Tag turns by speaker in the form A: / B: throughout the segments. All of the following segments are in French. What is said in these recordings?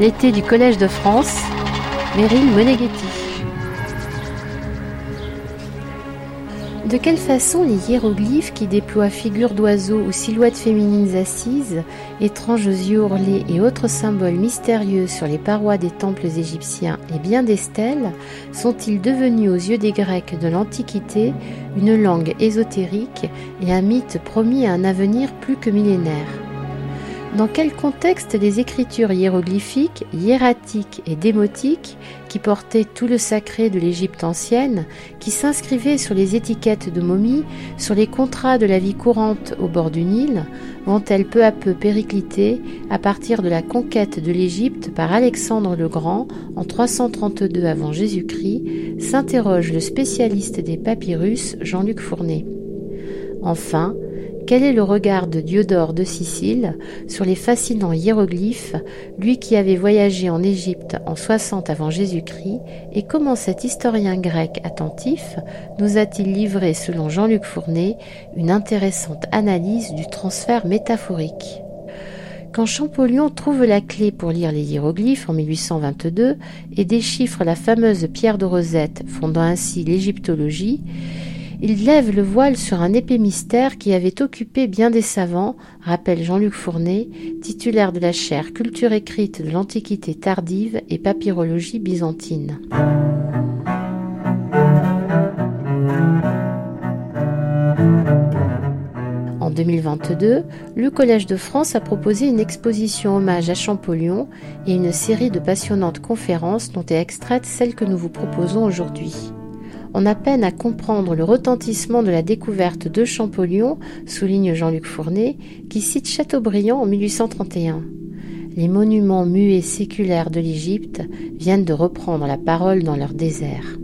A: L'été du Collège de France, Meryl Moneghetti. De quelle façon les hiéroglyphes qui déploient figures d'oiseaux ou silhouettes féminines assises, étranges yeux ourlés et autres symboles mystérieux sur les parois des temples égyptiens et bien des stèles sont-ils devenus aux yeux des Grecs de l'Antiquité une langue ésotérique et un mythe promis à un avenir plus que millénaire? Dans quel contexte les écritures hiéroglyphiques, hiératiques et démotiques, qui portaient tout le sacré de l'Égypte ancienne, qui s'inscrivaient sur les étiquettes de momies, sur les contrats de la vie courante au bord du Nil, vont-elles peu à peu péricliter à partir de la conquête de l'Égypte par Alexandre le Grand en 332 avant Jésus-Christ, s'interroge le spécialiste des papyrus Jean-Luc Fournet. Enfin, quel est le regard de Diodore de Sicile sur les fascinants hiéroglyphes, lui qui avait voyagé en Égypte en 60 avant Jésus-Christ, et comment cet historien grec attentif nous a-t-il livré, selon Jean-Luc Fournet, une intéressante analyse du transfert métaphorique? Quand Champollion trouve la clé pour lire les hiéroglyphes en 1822 et déchiffre la fameuse pierre de Rosette, fondant ainsi l'égyptologie, il lève le voile sur un épais mystère qui avait occupé bien des savants, rappelle Jean-Luc Fournet, titulaire de la chaire Culture écrite de l'Antiquité tardive et papyrologie byzantine. En 2022, le Collège de France a proposé une exposition hommage à Champollion et une série de passionnantes conférences dont est extraite celle que nous vous proposons aujourd'hui on a peine à comprendre le retentissement de la découverte de Champollion, souligne Jean-Luc Fournet, qui cite Chateaubriand en 1831. Les monuments muets séculaires de l'Égypte viennent de reprendre la parole dans leur désert.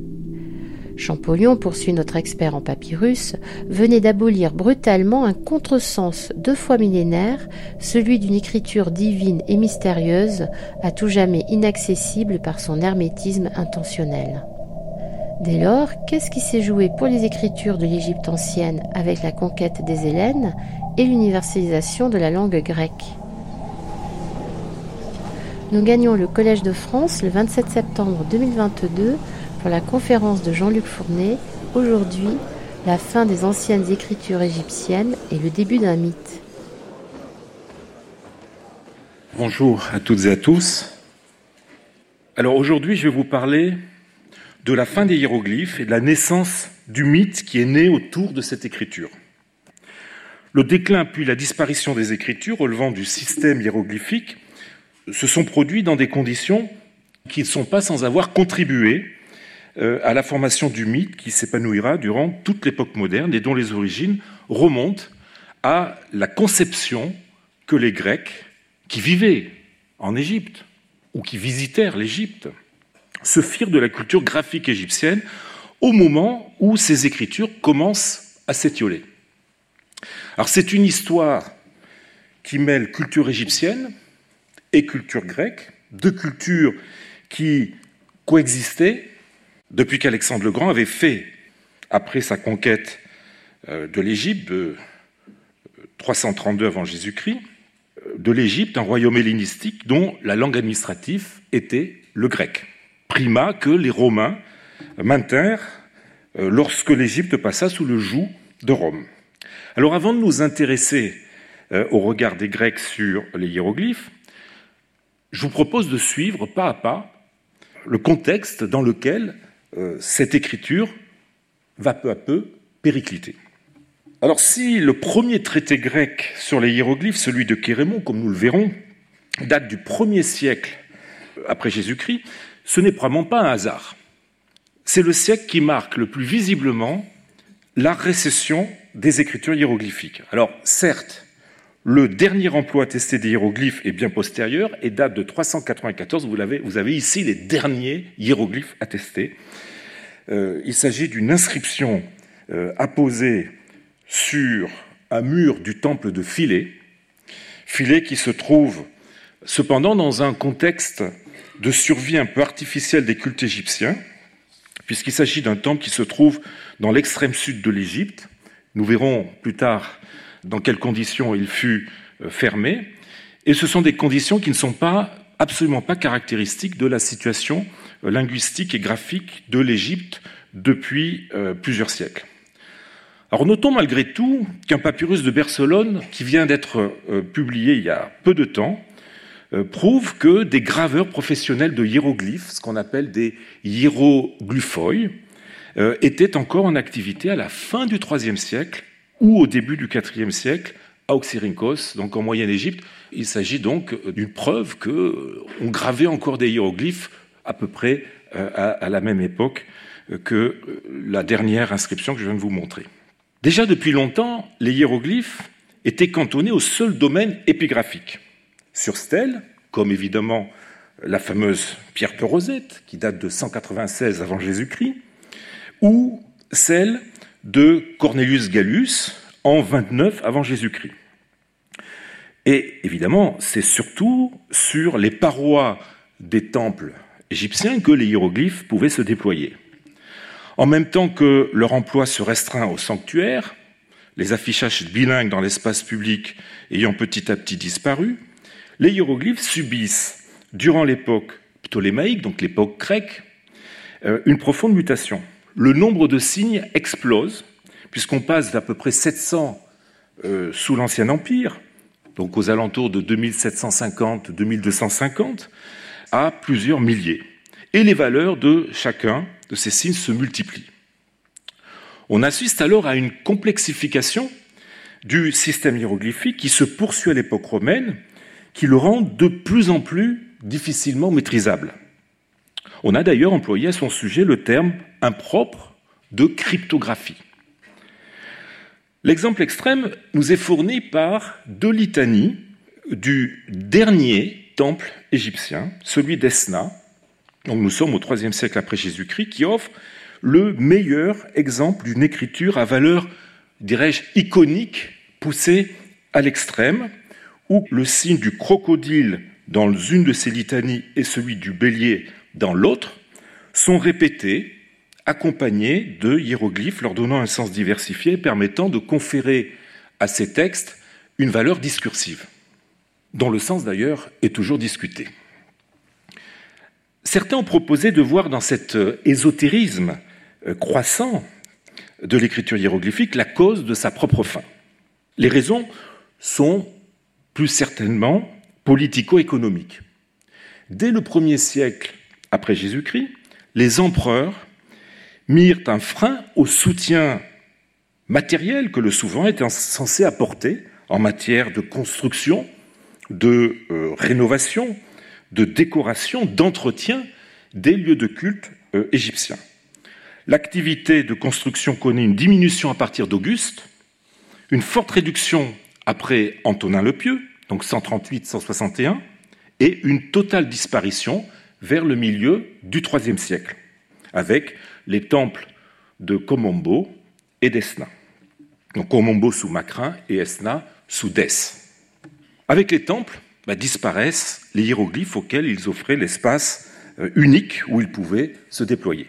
A: Champollion, poursuit notre expert en papyrus, venait d'abolir brutalement un contresens deux fois millénaire, celui d'une écriture divine et mystérieuse, à tout jamais inaccessible par son hermétisme intentionnel. Dès lors, qu'est-ce qui s'est joué pour les écritures de l'Égypte ancienne avec la conquête des Hélènes et l'universalisation de la langue grecque? Nous gagnons le Collège de France le 27 septembre 2022 pour la conférence de Jean-Luc Fournet, aujourd'hui, la fin des anciennes écritures égyptiennes et le début d'un mythe.
B: Bonjour à toutes et à tous. Alors aujourd'hui, je vais vous parler de la fin des hiéroglyphes et de la naissance du mythe qui est né autour de cette écriture. Le déclin puis la disparition des écritures relevant du système hiéroglyphique se sont produits dans des conditions qui ne sont pas sans avoir contribué euh, à la formation du mythe qui s'épanouira durant toute l'époque moderne et dont les origines remontent à la conception que les Grecs qui vivaient en Égypte ou qui visitèrent l'Égypte se firent de la culture graphique égyptienne au moment où ces écritures commencent à s'étioler. Alors c'est une histoire qui mêle culture égyptienne et culture grecque, deux cultures qui coexistaient depuis qu'Alexandre le Grand avait fait, après sa conquête euh, de l'Égypte, 332 avant Jésus-Christ, euh, de l'Égypte un royaume hellénistique dont la langue administrative était le grec prima que les Romains maintinrent euh, lorsque l'Égypte passa sous le joug de Rome. Alors avant de nous intéresser euh, au regard des Grecs sur les hiéroglyphes, je vous propose de suivre pas à pas le contexte dans lequel euh, cette écriture va peu à peu péricliter. Alors si le premier traité grec sur les hiéroglyphes, celui de Kérémon, comme nous le verrons, date du 1er siècle après Jésus-Christ, ce n'est probablement pas un hasard. C'est le siècle qui marque le plus visiblement la récession des écritures hiéroglyphiques. Alors, certes, le dernier emploi attesté des hiéroglyphes est bien postérieur et date de 394. Vous, avez, ici les derniers hiéroglyphes attestés. Euh, il s'agit d'une inscription euh, apposée sur un mur du temple de Philée, Philée qui se trouve cependant dans un contexte de survie un peu artificielle des cultes égyptiens, puisqu'il s'agit d'un temple qui se trouve dans l'extrême sud de l'Égypte. Nous verrons plus tard dans quelles conditions il fut euh, fermé. Et ce sont des conditions qui ne sont absolument pas caractéristique de la situation linguistique et graphique de l'Égypte depuis euh, plusieurs siècles. Alors notons malgré tout qu'un papyrus de Barcelone, qui vient d'être euh, publié il y a peu de temps, euh, prouve que des graveurs professionnels de hiéroglyphes, ce qu'on appelle des hiéroglyphoi, étaient encore en activité à la fin du IIIe siècle ou au début du IVe siècle à Oxyrhynchos, donc en Moyenne-Égypte. Il s'agit donc d'une preuve qu'on gravait encore des hiéroglyphes à peu près à la même époque que la dernière inscription que je viens de vous montrer. Déjà depuis longtemps, les hiéroglyphes étaient cantonnés au seul domaine épigraphique. Sur stèle, comme évidemment la fameuse pierre Rosette, qui date de 196 avant Jésus-Christ, ou celle de Cornelius Gallus en 29 avant Jésus-Christ. Et évidemment, c'est surtout sur les parois des temples égyptiens que les hiéroglyphes pouvaient se déployer. En même temps que leur emploi se restreint au sanctuaire, les affichages bilingues dans l'espace public ayant petit à petit disparu, les hiéroglyphes subissent, durant l'époque ptolémaïque, donc l'époque grecque, euh, une profonde mutation. Le nombre de signes explose, puisqu'on passe d'à peu près 700 euh, sous l'Ancien Empire, donc aux alentours de 2750-2250, à plusieurs milliers. Et les valeurs de chacun de ces signes se multiplient. On assiste alors à une complexification du système hiéroglyphique qui se poursuit à l'époque romaine, qui le rend de plus en plus difficilement maîtrisable. On a d'ailleurs employé à son sujet le terme impropre de cryptographie. L'exemple extrême nous est fourni par deux litanies du dernier temple égyptien, celui d'Esna, donc nous sommes au IIIe siècle après Jésus-Christ, qui offre le meilleur exemple d'une écriture à valeur, dirais-je, iconique, poussée à l'extrême, où le signe du crocodile dans une de ses litanies et celui du bélier dans l'autre sont répétés, accompagnés de hiéroglyphes leur donnant un sens diversifié permettant de conférer à ces textes une valeur discursive, dont le sens d'ailleurs est toujours discuté. Certains ont proposé de voir dans cet euh, ésotérisme euh, croissant de l'écriture hiéroglyphique la cause de sa propre fin. Les raisons sont plus certainement politico-économiques. Dès le premier siècle après Jésus-Christ, les empereurs mirent un frein au soutien matériel que le souverain était censé apporter en matière de construction, de euh, rénovation, de décoration, d'entretien des lieux de culte euh, égyptiens. L'activité de construction connaît une diminution à partir d'Auguste, une forte réduction après Antonin le Pieux, donc 138-161, et une totale disparition vers le milieu du IIIe siècle, avec les temples de Komombo et d'Esna. Donc Komombo sous Macrin et Esna sous Dès. Avec les temples, bah, disparaissent les hiéroglyphes auxquels ils offraient l'espace euh, unique où ils pouvaient se déployer.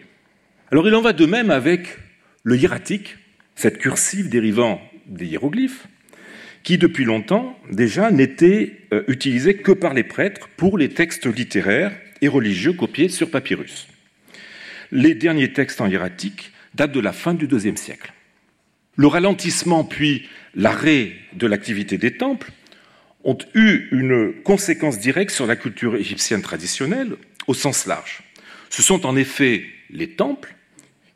B: Alors il en va de même avec le hiératique, cette cursive dérivant des hiéroglyphes, qui depuis longtemps déjà n'était euh, utilisée que par les prêtres pour les textes littéraires et religieux copiés sur papyrus. Les derniers textes en hiératique datent de la fin du IIe siècle. Le ralentissement puis l'arrêt de l'activité des temples ont eu une conséquence directe sur la culture égyptienne traditionnelle au sens large. Ce sont en effet les temples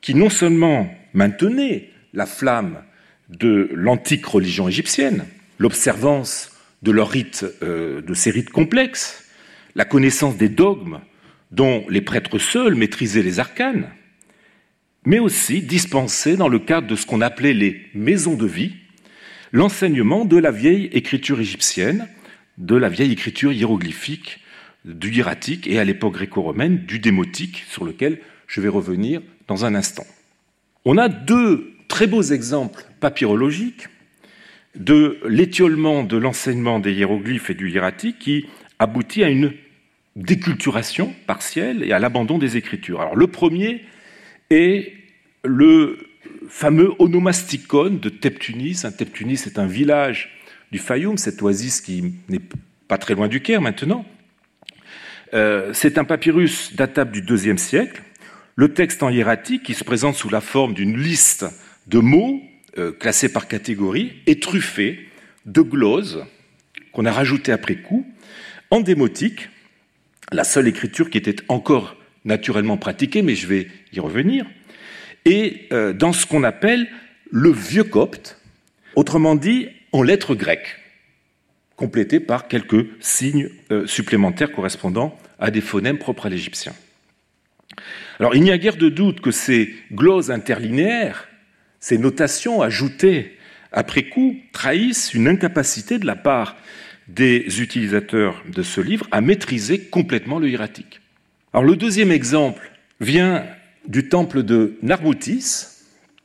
B: qui non seulement maintenaient la flamme de l'antique religion égyptienne, l'observance de leurs rites, euh, de ces rites complexes, la connaissance des dogmes dont les prêtres seuls maîtrisaient les arcanes, mais aussi dispensaient dans le cadre de ce qu'on appelait les maisons de vie, l'enseignement de la vieille écriture égyptienne, de la vieille écriture hiéroglyphique, du hiératique et à l'époque gréco-romaine du démotique, sur lequel je vais revenir dans un instant. On a deux très beaux exemples papyrologiques de l'étiolement de l'enseignement des hiéroglyphes et du hiératique qui aboutit à une déculturation partielle et à l'abandon des écritures. Alors le premier est le fameux onomasticon de Teptunis. Teptunis est un village du Fayoum, cette oasis qui n'est pas très loin du Caire maintenant, Euh, c'est un papyrus datable du IIe siècle. Le texte en hiératique, qui se présente sous la forme d'une liste de mots euh, classés par catégorie, est truffé de gloses qu'on a rajoutées après coup, en démotique, la seule écriture qui était encore naturellement pratiquée, mais je vais y revenir, et euh, dans ce qu'on appelle le vieux copte, autrement dit en lettres grecques, complétées par quelques signes euh, supplémentaires correspondant à des phonèmes propres à l'égyptien. Alors il n'y a guère de doute que ces gloses interlinéaires, ces notations ajoutées après coup, trahissent une incapacité de la part des utilisateurs de ce livre à maîtriser complètement le hiératique. Alors le deuxième exemple vient du temple de Narbutis,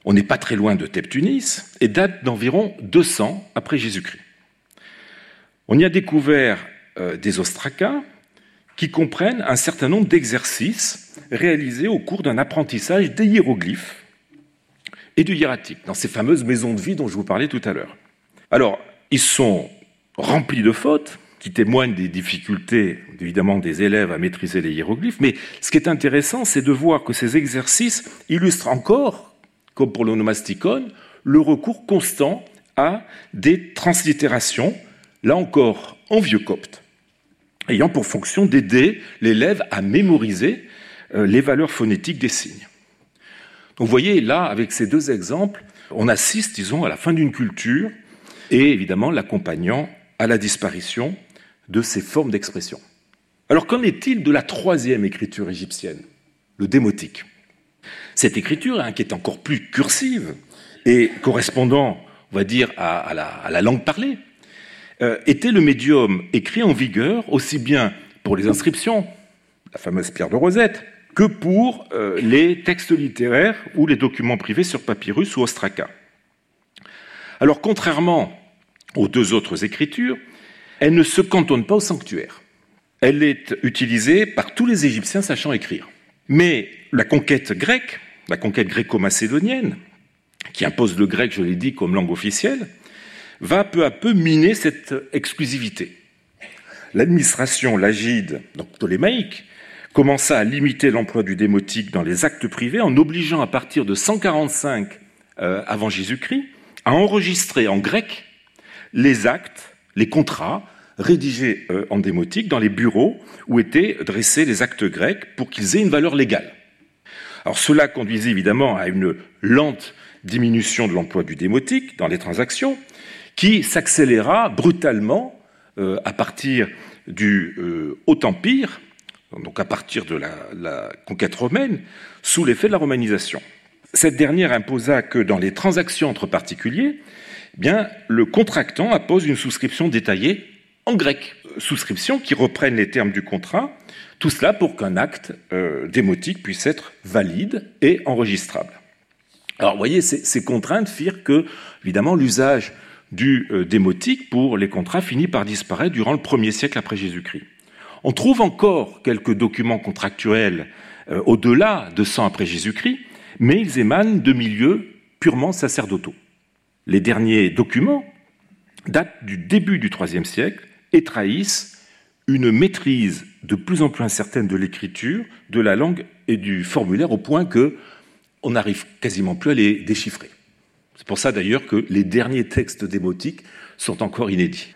B: on n'est pas très loin de Teptunis, et date d'environ 200 après Jésus-Christ. On y a découvert euh, des ostracas qui comprennent un certain nombre d'exercices réalisés au cours d'un apprentissage des hiéroglyphes et du hiératique, dans ces fameuses maisons de vie dont je vous parlais tout à l'heure. Alors, ils sont remplis de fautes, qui témoignent des difficultés, évidemment, des élèves à maîtriser les hiéroglyphes, mais ce qui est intéressant, c'est de voir que ces exercices illustrent encore, comme pour l'onomasticon, le recours constant à des translittérations, là encore en vieux copte, ayant pour fonction d'aider l'élève à mémoriser euh, les valeurs phonétiques des signes. Donc vous voyez, là, avec ces deux exemples, on assiste, disons, à la fin d'une culture et évidemment l'accompagnant à la disparition de ces formes d'expression. Alors qu'en est-il de la troisième écriture égyptienne, le démotique? Cette écriture, hein, qui est encore plus cursive et correspondant, on va dire, à, la, langue parlée, euh, était le médium écrit en vigueur aussi bien pour les inscriptions, la fameuse pierre de Rosette, que pour euh, les textes littéraires ou les documents privés sur papyrus ou ostraca. Alors contrairement aux deux autres écritures, elle ne se cantonne pas au sanctuaire. Elle est utilisée par tous les Égyptiens sachant écrire. Mais la conquête grecque, la conquête gréco-macédonienne, qui impose le grec, je l'ai dit, comme langue officielle, va peu à peu miner cette exclusivité. L'administration lagide, donc ptolémaïque, commença à limiter l'emploi du démotique dans les actes privés en obligeant à partir de 145 euh, avant Jésus-Christ à enregistrer en grec les actes les contrats rédigés euh, en démotique dans les bureaux où étaient dressés les actes grecs pour qu'ils aient une valeur légale. Alors cela conduisait évidemment à une lente diminution de l'emploi du démotique dans les transactions, qui s'accéléra brutalement euh, à partir du Haut Empire, donc à partir de la, conquête romaine, sous l'effet de la romanisation. Cette dernière imposa que dans les transactions entre particuliers, eh bien, le contractant appose une souscription détaillée en grec. Souscription qui reprenne les termes du contrat, tout cela pour qu'un acte euh, démotique puisse être valide et enregistrable. Alors, vous voyez, ces, contraintes firent que, évidemment, l'usage du euh, démotique pour les contrats finit par disparaître durant le premier siècle après Jésus-Christ. On trouve encore quelques documents contractuels euh, au-delà de 100 après Jésus-Christ, mais ils émanent de milieux purement sacerdotaux. Les derniers documents datent du début du IIIe siècle et trahissent une maîtrise de plus en plus incertaine de l'écriture, de la langue et du formulaire au point que on n'arrive quasiment plus à les déchiffrer. C'est pour ça d'ailleurs que les derniers textes démotiques sont encore inédits.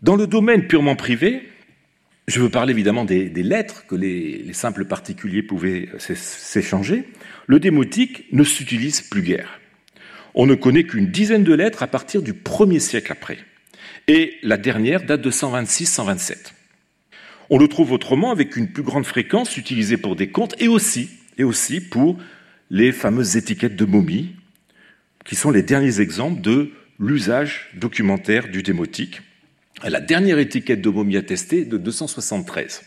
B: Dans le domaine purement privé, je veux parler évidemment des, lettres que les, les, simples particuliers pouvaient s'échanger. Le démotique ne s'utilise plus guère on ne connaît qu'une dizaine de lettres à partir du premier siècle après. Et la dernière date de 126-127. On le trouve autrement avec une plus grande fréquence utilisée pour des comptes et aussi, et aussi pour les fameuses étiquettes de momies, qui sont les derniers exemples de l'usage documentaire du démotique. La dernière étiquette de momie attestée de 273.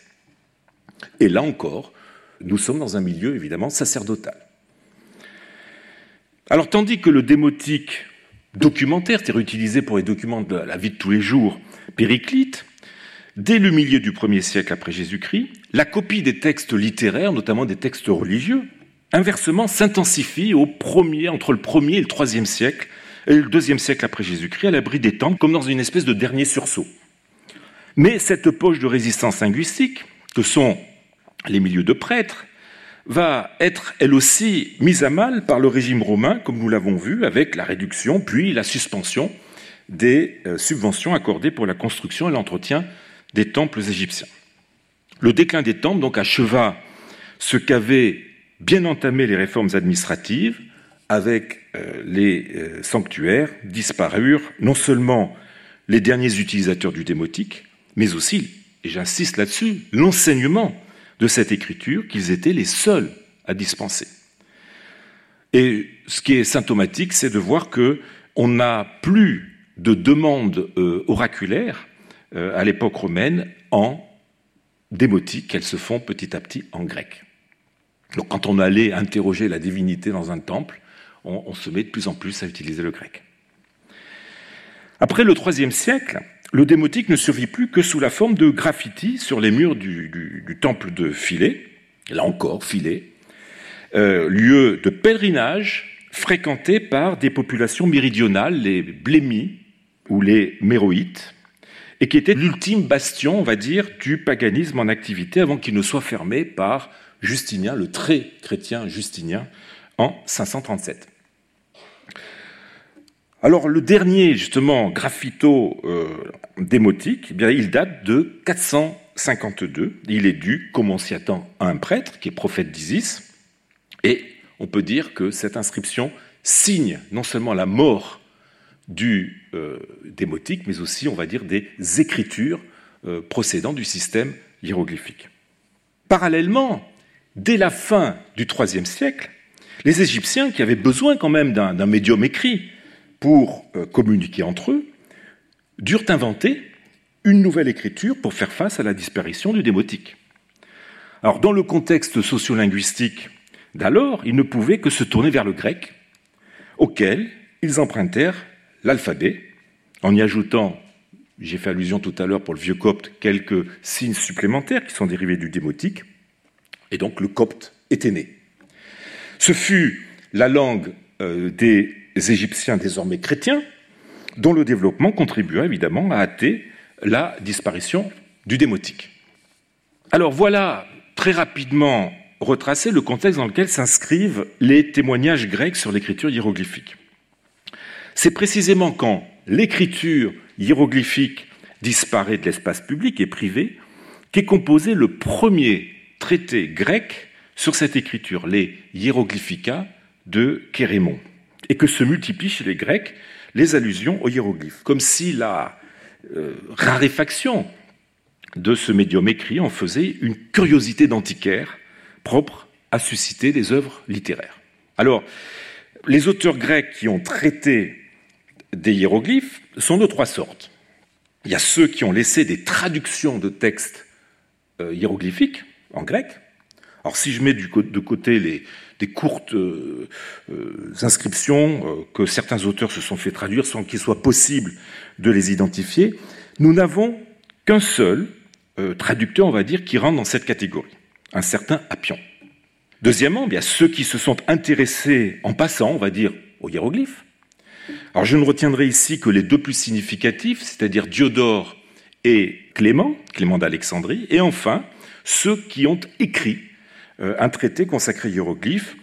B: Et là encore, nous sommes dans un milieu évidemment sacerdotal. Alors tandis que le démotique documentaire, c'est-à-dire utilisé pour les documents de la vie de tous les jours, périclite, dès le milieu du premier siècle après Jésus-Christ, la copie des textes littéraires, notamment des textes religieux, inversement s'intensifie entre le premier et le troisième siècle, et le deuxième siècle après Jésus-Christ, à l'abri des temps, comme dans une espèce de dernier sursaut. Mais cette poche de résistance linguistique, que sont les milieux de prêtres, va être elle aussi mise à mal par le régime romain, comme nous l'avons vu, avec la réduction puis la suspension des euh, subventions accordées pour la construction et l'entretien des temples égyptiens. Le déclin des temples donc acheva ce qu'avaient bien entamé les réformes administratives, avec euh, les euh, sanctuaires disparurent non seulement les derniers utilisateurs du démotique, mais aussi, et j'insiste là-dessus, l'enseignement de cette écriture qu'ils étaient les seuls à dispenser. Et ce qui est symptomatique, c'est de voir que on n'a plus de demandes euh, oraculaires à l'époque romaine en démotique, qu'elles se font petit à petit en grec. Donc quand on allait interroger la divinité dans un temple, on, se met de plus en plus à utiliser le grec. Après le IIIe siècle, le démotique ne survit plus que sous la forme de graffitis sur les murs du, temple de Philée, là encore Philée, euh, lieu de pèlerinage fréquenté par des populations méridionales, les blémis ou les méroïtes, et qui était l'ultime bastion, on va dire, du paganisme en activité avant qu'il ne soit fermé par Justinien, le très chrétien Justinien, en 537. Alors le dernier, justement, graffito euh, démotique, eh bien, il date de 452. Il est dû, comme on s'y attend, à un prêtre qui est prophète d'Isis. Et on peut dire que cette inscription signe non seulement la mort du euh, démotique, mais aussi, on va dire, des écritures euh, procédant du système hiéroglyphique. Parallèlement, dès la fin du IIIe siècle, les Égyptiens, qui avaient besoin quand même d'un médium écrit, pour euh, communiquer entre eux, durent inventer une nouvelle écriture pour faire face à la disparition du démotique. Alors, dans le contexte sociolinguistique d'alors, ils ne pouvaient que se tourner vers le grec, auquel ils empruntèrent l'alphabet, en y ajoutant, j'ai fait allusion tout à l'heure pour le vieux copte, quelques signes supplémentaires qui sont dérivés du démotique, et donc le copte était né. Ce fut la langue euh, des Égyptiens désormais chrétiens, dont le développement contribua évidemment à hâter la disparition du démotique. Alors voilà très rapidement retracé le contexte dans lequel s'inscrivent les témoignages grecs sur l'écriture hiéroglyphique. C'est précisément quand l'écriture hiéroglyphique disparaît de l'espace public et privé qu'est composé le premier traité grec sur cette écriture, les Hieroglyphica de Kérémon et que se multiplient chez les Grecs les allusions aux hiéroglyphes, comme si la euh, raréfaction de ce médium écrit en faisait une curiosité d'antiquaire propre à susciter des œuvres littéraires. Alors, les auteurs grecs qui ont traité des hiéroglyphes sont de trois sortes. Il y a ceux qui ont laissé des traductions de textes euh, hiéroglyphiques en grec. Alors si je mets de côté les, des courtes euh, euh, inscriptions euh, que certains auteurs se sont fait traduire sans qu'il soit possible de les identifier, nous n'avons qu'un seul traducteur, on va dire, qui rentre dans cette catégorie, un certain Appion. Deuxièmement, bien ceux qui se sont intéressés en passant, on va dire, aux hiéroglyphes. Alors je ne retiendrai ici que les deux plus significatifs, c'est-à-dire Diodore et Clément, Clément d'Alexandrie, et enfin ceux qui ont écrit un traité consacré hiéroglyphes.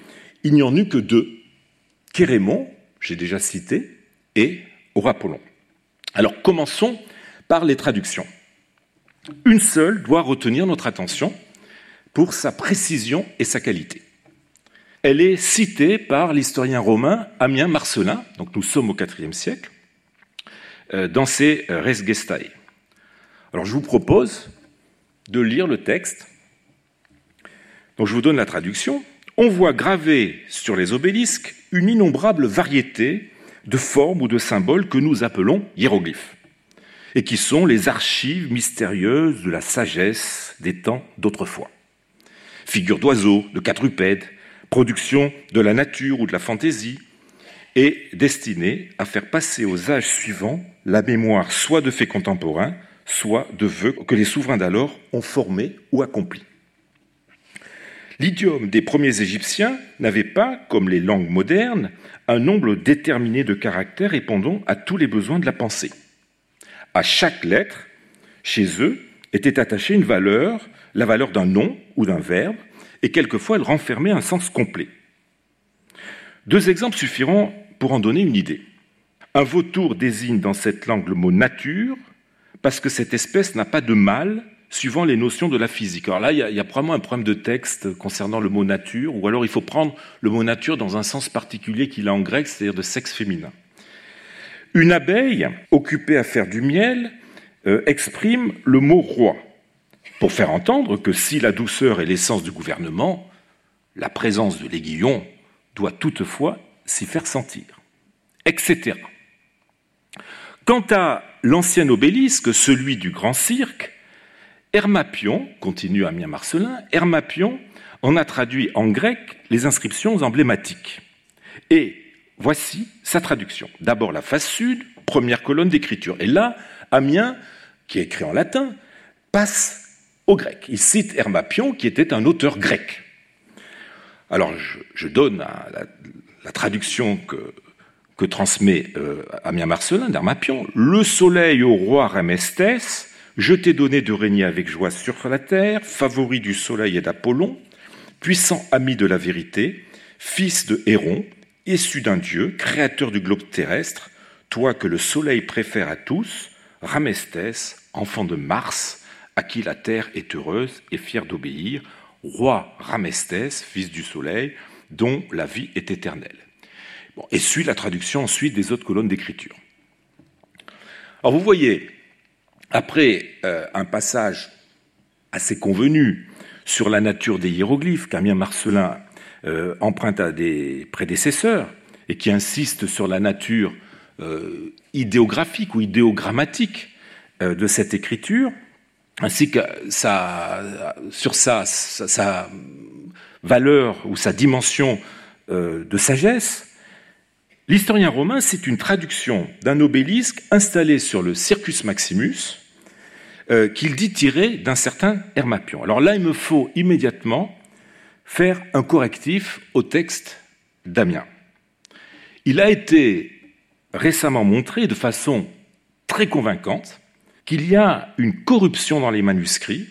B: Il n'y en eut que deux. Kérémon, j'ai déjà cité, et Orapollon. Alors commençons par les traductions. Une seule doit retenir notre attention pour sa précision et sa qualité. Elle est citée par l'historien romain Amien Marcelin, donc nous sommes au IVe siècle, euh, dans ses Res Gestae. Alors je vous propose de lire le texte donc je vous donne la traduction. On voit gravé sur les obélisques une innombrable variété de formes ou de symboles que nous appelons hiéroglyphes, et qui sont les archives mystérieuses de la sagesse des temps d'autrefois. Figures d'oiseaux, de quadrupèdes, production de la nature ou de la fantaisie, et destinée à faire passer aux âges suivants la mémoire soit de faits contemporains, soit de vœux que les souverains d'alors ont formés ou accomplis. L'idiome des premiers Égyptiens n'avait pas, comme les langues modernes, un nombre déterminé de caractères répondant à tous les besoins de la pensée. À chaque lettre, chez eux, était attachée une valeur, la valeur d'un nom ou d'un verbe, et quelquefois elle renfermait un sens complet. Deux exemples suffiront pour en donner une idée. Un vautour désigne dans cette langue le mot nature parce que cette espèce n'a pas de mâle suivant les notions de la physique. Alors là, il y, a, probablement un problème de texte concernant le mot nature, ou alors il faut prendre le mot nature dans un sens particulier qu'il a en grec, c'est-à-dire de sexe féminin. Une abeille occupée à faire du miel euh, exprime le mot roi, pour faire entendre que si la douceur est l'essence du gouvernement, la présence de l'aiguillon doit toutefois s'y faire sentir, etc. Quant à l'ancien obélisque, celui du grand cirque, Hermapion, continue Amien Marcelin, Hermapion en a traduit en grec les inscriptions emblématiques. Et voici sa traduction. D'abord la face sud, première colonne d'écriture. Et là, Amiens, qui est écrit en latin, passe au grec. Il cite Hermapion, qui était un auteur grec. Alors, je, donne la, traduction que, transmet euh, Amiens Marcelin d'Hermapion. Le soleil au roi Ramestès, je t'ai donné de régner avec joie sur la terre, favori du soleil et d'Apollon, puissant ami de la vérité, fils de Héron, issu d'un dieu, créateur du globe terrestre, toi que le soleil préfère à tous, Ramestès, enfant de Mars, à qui la terre est heureuse et fière d'obéir, roi Ramestès, fils du soleil, dont la vie est éternelle. Et suit la traduction ensuite des autres colonnes d'écriture. Alors vous voyez, après euh, un passage assez convenu sur la nature des hiéroglyphes qu'Amien Marcelin euh, emprunte à des prédécesseurs et qui insiste sur la nature euh, idéographique ou idéogrammatique de cette écriture, ainsi que sur sa, valeur ou sa dimension de sagesse, l'historien romain cite une traduction d'un obélisque installé sur le Circus Maximus, euh, qu'il dit tirer d'un certain Hermapion. Alors là, il me faut immédiatement faire un correctif au texte d'Amiens. Il a été récemment montré de façon très convaincante qu'il y a une corruption dans les manuscrits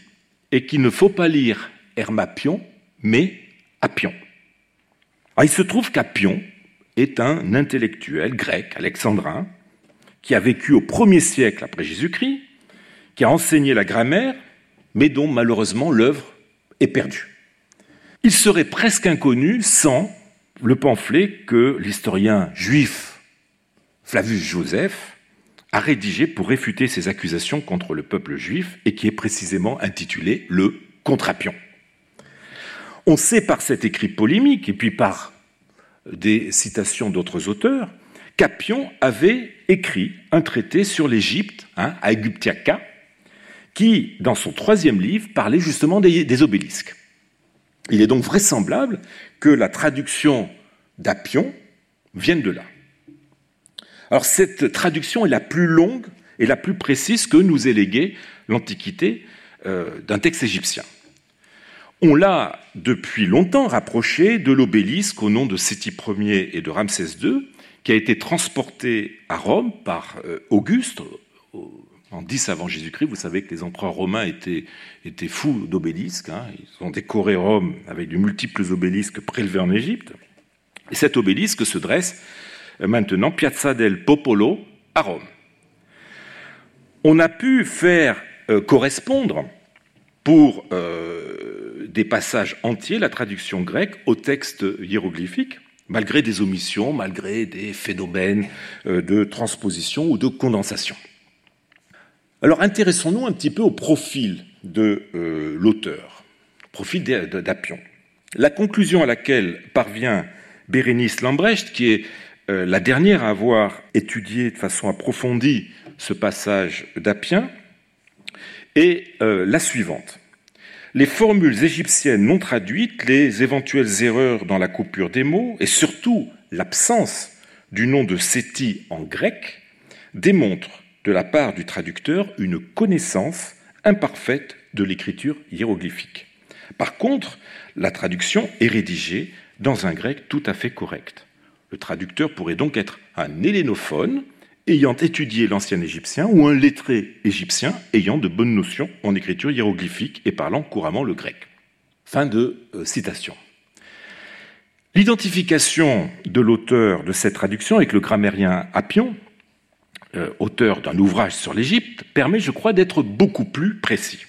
B: et qu'il ne faut pas lire Hermapion, mais Apion. Alors, il se trouve qu'Apion est un intellectuel grec, alexandrin, qui a vécu au premier siècle après Jésus-Christ, qui a enseigné la grammaire, mais dont malheureusement l'œuvre est perdue. Il serait presque inconnu sans le pamphlet que l'historien juif Flavius Joseph a rédigé pour réfuter ces accusations contre le peuple juif et qui est précisément intitulé le Contrapion. On sait par cet écrit polémique et puis par des citations d'autres auteurs qu'Apion avait écrit un traité sur l'Égypte, hein, à qui, dans son troisième livre, parlait justement des, obélisques. Il est donc vraisemblable que la traduction d'Apion vienne de là. Alors cette traduction est la plus longue et la plus précise que nous ait légué l'Antiquité euh, d'un texte égyptien. On l'a depuis longtemps rapproché de l'obélisque au nom de Séti Ier et de Ramsès II, qui a été transporté à Rome par euh, Auguste en 10 avant Jésus-Christ. Vous savez que les empereurs romains étaient, fous d'obélisques. Hein. Ils ont décoré Rome avec de multiples obélisques prélevés en Égypte. Et cet obélisque se dresse maintenant Piazza del Popolo à Rome. On a pu faire euh, correspondre pour euh, des passages entiers la traduction grecque au texte hiéroglyphique, malgré des omissions, malgré des phénomènes euh, de transposition ou de condensation. Alors intéressons-nous un petit peu au profil de euh, l'auteur, profil d'Apion. La conclusion à laquelle parvient Bérénice Lambrecht, qui est la dernière à avoir étudié de façon approfondie ce passage d'Apien est euh, la suivante. Les formules égyptiennes non traduites, les éventuelles erreurs dans la coupure des mots et surtout l'absence du nom de Séti en grec démontrent de la part du traducteur une connaissance imparfaite de l'écriture hiéroglyphique. Par contre, la traduction est rédigée dans un grec tout à fait correct. Le traducteur pourrait donc être un hélénophone ayant étudié l'ancien égyptien ou un lettré égyptien ayant de bonnes notions en écriture hiéroglyphique et parlant couramment le grec. Fin de euh, citation. L'identification de l'auteur de cette traduction avec le grammairien Appion, euh, auteur d'un ouvrage sur l'Égypte, permet, je crois, d'être beaucoup plus précis.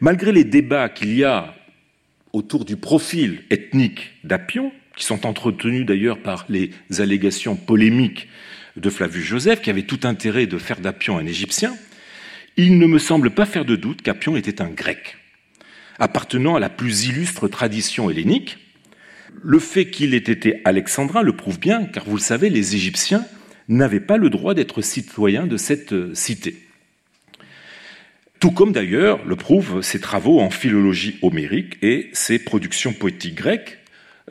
B: Malgré les débats qu'il y a autour du profil ethnique d'Appion, qui sont entretenus d'ailleurs par les allégations polémiques de Flavius Joseph, qui avait tout intérêt de faire d'Appion un Égyptien, il ne me semble pas faire de doute qu'Appion était un Grec, appartenant à la plus illustre tradition hellénique. Le fait qu'il ait été alexandrin le prouve bien, car vous le savez, les Égyptiens n'avaient pas le droit d'être citoyens de cette cité. Tout comme d'ailleurs le prouvent ses travaux en philologie homérique et ses productions poétiques grecques,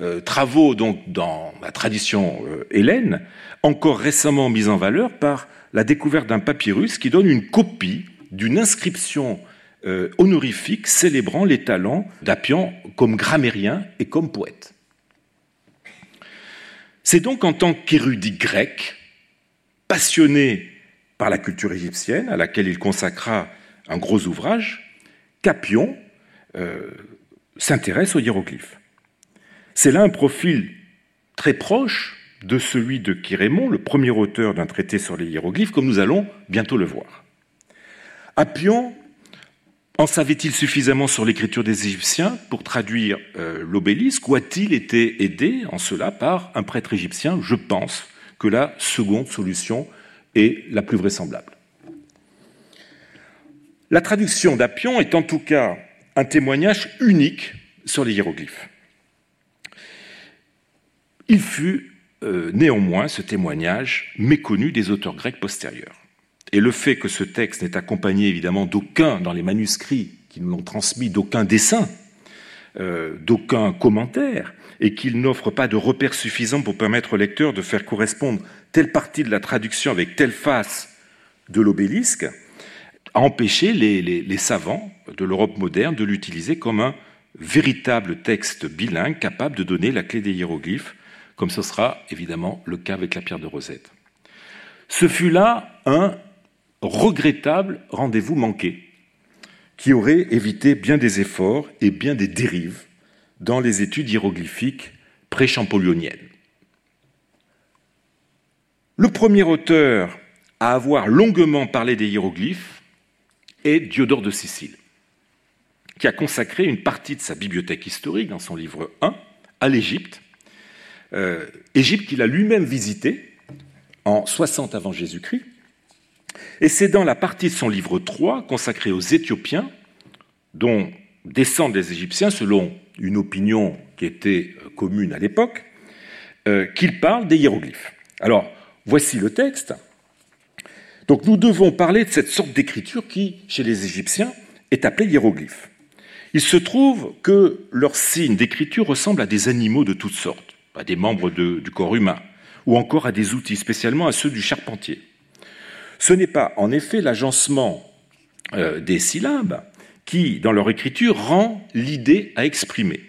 B: euh, travaux donc dans la tradition euh, hélène, encore récemment mis en valeur par la découverte d'un papyrus qui donne une copie d'une inscription euh, honorifique célébrant les talents d'Appian comme grammairien et comme poète. C'est donc en tant qu'érudit grec, passionné par la culture égyptienne, à laquelle il consacra un gros ouvrage, qu'Appion s'intéresse aux hiéroglyphes. C'est là un profil très proche de celui de Chirémon, le premier auteur d'un traité sur les hiéroglyphes, comme nous allons bientôt le voir. Appion en savait-il suffisamment sur l'écriture des Égyptiens pour traduire euh, l'obélisque ou a-t-il été aidé en cela par un prêtre égyptien? Je pense que la seconde solution est la plus vraisemblable. La traduction d'Appion est en tout cas un témoignage unique sur les hiéroglyphes. Il fut euh, néanmoins ce témoignage méconnu des auteurs grecs postérieurs. Et le fait que ce texte n'est accompagné évidemment d'aucun, dans les manuscrits qui nous l'ont transmis, d'aucun dessin, euh, d'aucun commentaire, et qu'il n'offre pas de repères suffisants pour permettre au lecteur de faire correspondre telle partie de la traduction avec telle face de l'obélisque, a empêché les savants de l'Europe moderne de l'utiliser comme un véritable texte bilingue capable de donner la clé des hiéroglyphes comme ce sera évidemment le cas avec la pierre de Rosette. Ce fut là un regrettable rendez-vous manqué, qui aurait évité bien des efforts et bien des dérives dans les études hiéroglyphiques pré-champollioniennes. Le premier auteur à avoir longuement parlé des hiéroglyphes est Diodore de Sicile, qui a consacré une partie de sa bibliothèque historique, dans son livre 1, à l'Égypte, Égypte qu'il a lui-même visité en 60 avant Jésus-Christ. Et c'est dans la partie de son livre 3 consacrée aux Éthiopiens, dont descendent les Égyptiens selon une opinion qui était euh, commune à l'époque, euh, qu'il parle des hiéroglyphes. Alors, voici le texte. Donc nous devons parler de cette sorte d'écriture qui, chez les Égyptiens, est appelée hiéroglyphe. Il se trouve que leurs signes d'écriture ressemblent à des animaux de toutes sortes à des membres du corps humain, ou encore à des outils, spécialement à ceux du charpentier. Ce n'est pas, en effet, l'agencement euh, des syllabes qui, dans leur écriture, rend l'idée à exprimer,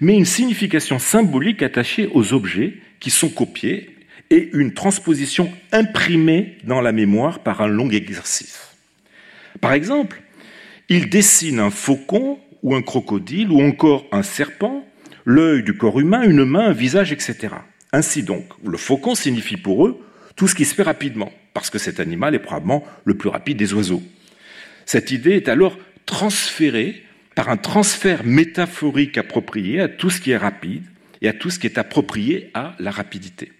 B: mais une signification symbolique attachée aux objets qui sont copiés et une transposition imprimée dans la mémoire par un long exercice. Par exemple, il dessine un faucon ou un crocodile ou encore un serpent l'œil du corps humain, une main, un visage, etc. Ainsi donc, le faucon signifie pour eux tout ce qui se fait rapidement, parce que cet animal est probablement le plus rapide des oiseaux. Cette idée est alors transférée par un transfert métaphorique approprié à tout ce qui est rapide et à tout ce qui est approprié à la rapidité.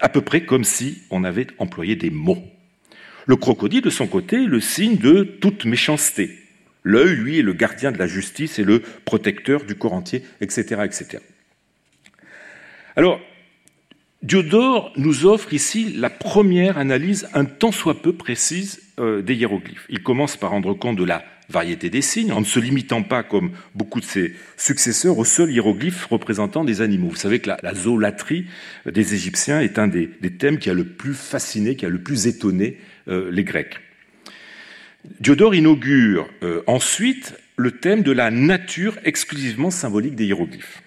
B: À peu près comme si on avait employé des mots. Le crocodile, de son côté, est le signe de toute méchanceté, L'œil, lui, est le gardien de la justice et le protecteur du corps entier, etc. etc. Alors, Diodore nous offre ici la première analyse un tant soit peu précise euh, des hiéroglyphes. Il commence par rendre compte de la variété des signes, en ne se limitant pas, comme beaucoup de ses successeurs, au seul hiéroglyphe représentant des animaux. Vous savez que la, la des Égyptiens est un des, thèmes qui a le plus fasciné, qui a le plus étonné euh, les Grecs. Diodore inaugure euh, ensuite le thème de la nature exclusivement symbolique des hiéroglyphes,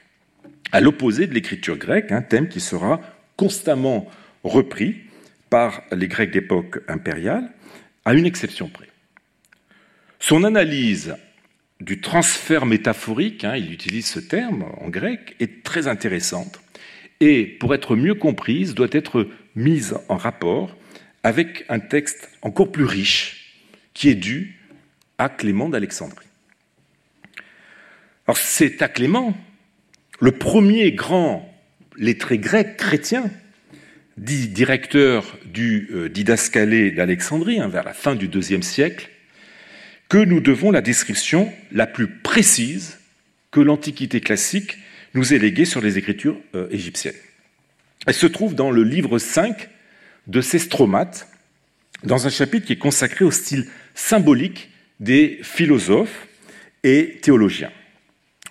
B: à l'opposé de l'écriture grecque, un thème qui sera constamment repris par les Grecs d'époque impériale, à une exception près. Son analyse du transfert métaphorique, hein, il utilise ce terme en grec, est très intéressante et, pour être mieux comprise, doit être mise en rapport avec un texte encore plus riche qui est dû à Clément d'Alexandrie. Alors c'est à Clément, le premier grand lettré grec chrétien, dit directeur du euh, didascalé d'Alexandrie, hein, vers la fin du IIe siècle, que nous devons la description la plus précise que l'Antiquité classique nous ait léguée sur les écritures euh, égyptiennes. Elle se trouve dans le livre 5 de Sestromates, dans un chapitre qui est consacré au style symbolique des philosophes et théologiens.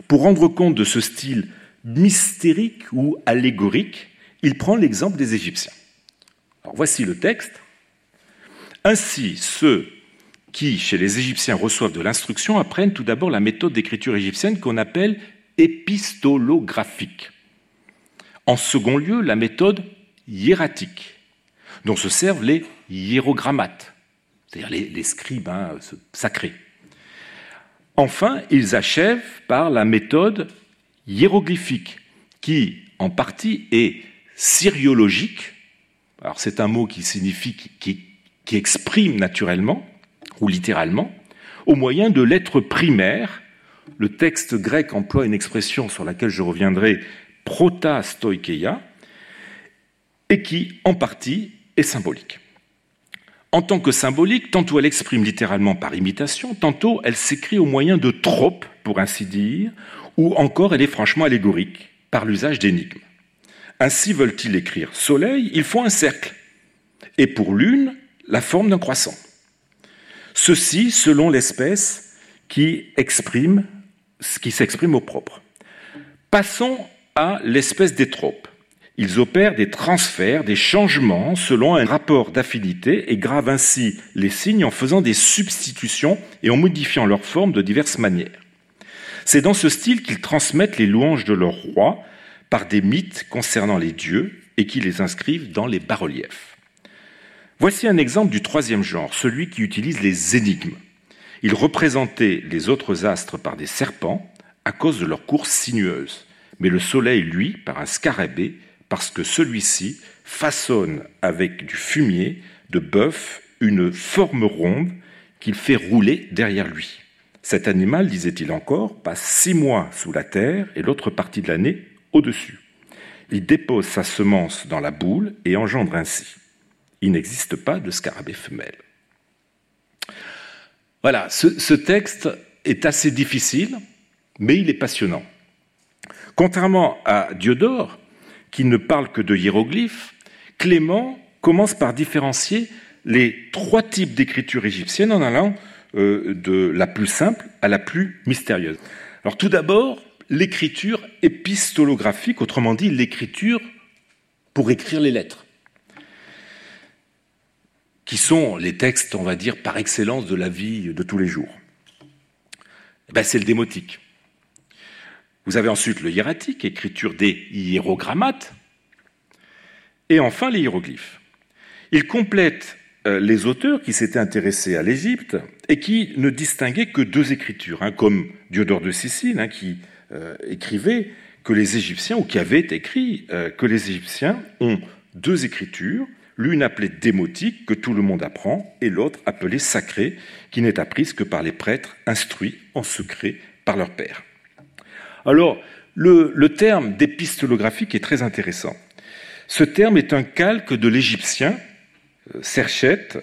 B: Pour rendre compte de ce style mystérique ou allégorique, il prend l'exemple des Égyptiens. Voici le texte. Ainsi, ceux qui, chez les Égyptiens, reçoivent de l'instruction apprennent tout d'abord la méthode d'écriture égyptienne qu'on appelle épistolographique. En second lieu, la méthode hiératique, dont se servent les hiérogrammates, c'est-à-dire les, scribes hein, sacrés. Enfin, ils achèvent par la méthode hiéroglyphique, qui en partie est syriologique. Alors c'est un mot qui signifie qui, qui exprime naturellement ou littéralement, au moyen de lettres primaires. Le texte grec emploie une expression sur laquelle je reviendrai, protastoikeia, et qui, en partie, est symbolique. En tant que symbolique, tantôt elle exprime littéralement par imitation, tantôt elle s'écrit au moyen de tropes, pour ainsi dire, ou encore elle est franchement allégorique, par l'usage d'énigmes. Ainsi veulent-ils écrire soleil, il faut un cercle, et pour l'une, la forme d'un croissant. Ceci selon l'espèce qui qui s'exprime au propre. Passons à l'espèce des tropes. Ils opèrent des transferts, des changements selon un rapport d'affinité et gravent ainsi les signes en faisant des substitutions et en modifiant leur forme de diverses manières. C'est dans ce style qu'ils transmettent les louanges de leur roi par des mythes concernant les dieux et qui les inscrivent dans les bas-reliefs. Voici un exemple du troisième genre, celui qui utilise les énigmes. Ils représentaient les autres astres par des serpents à cause de leur course sinueuse, mais le soleil, lui, par un scarabée, parce que celui-ci façonne avec du fumier de bœuf une forme ronde qu'il fait rouler derrière lui. Cet animal, disait-il encore, passe six mois sous la terre et l'autre partie de l'année au-dessus. Il dépose sa semence dans la boule et engendre ainsi. Il n'existe pas de scarabée femelle. Voilà, ce, texte est assez difficile, mais il est passionnant. Contrairement à Diodore, qui ne parle que de hiéroglyphes, Clément commence par différencier les trois types d'écriture égyptienne en allant euh, de la plus simple à la plus mystérieuse. Alors tout d'abord, l'écriture épistolographique, autrement dit l'écriture pour écrire les lettres, qui sont les textes, on va dire, par excellence de la vie de tous les jours. Eh ben, c'est le démotique. Vous avez ensuite le hiératique, écriture des hiérogrammates, et enfin les hiéroglyphes. Il complète euh, les auteurs qui s'étaient intéressés à l'Égypte et qui ne distinguaient que deux écritures, hein, comme Diodore de Sicile, hein, qui euh, écrivait que les Égyptiens, ou qui avait écrit euh, que les Égyptiens ont deux écritures, l'une appelée démotique, que tout le monde apprend, et l'autre appelée sacrée, qui n'est apprise que par les prêtres instruits en secret par leur père. Alors, le, terme d'épistolographique est très intéressant. Ce terme est un calque de l'égyptien, euh, serchette,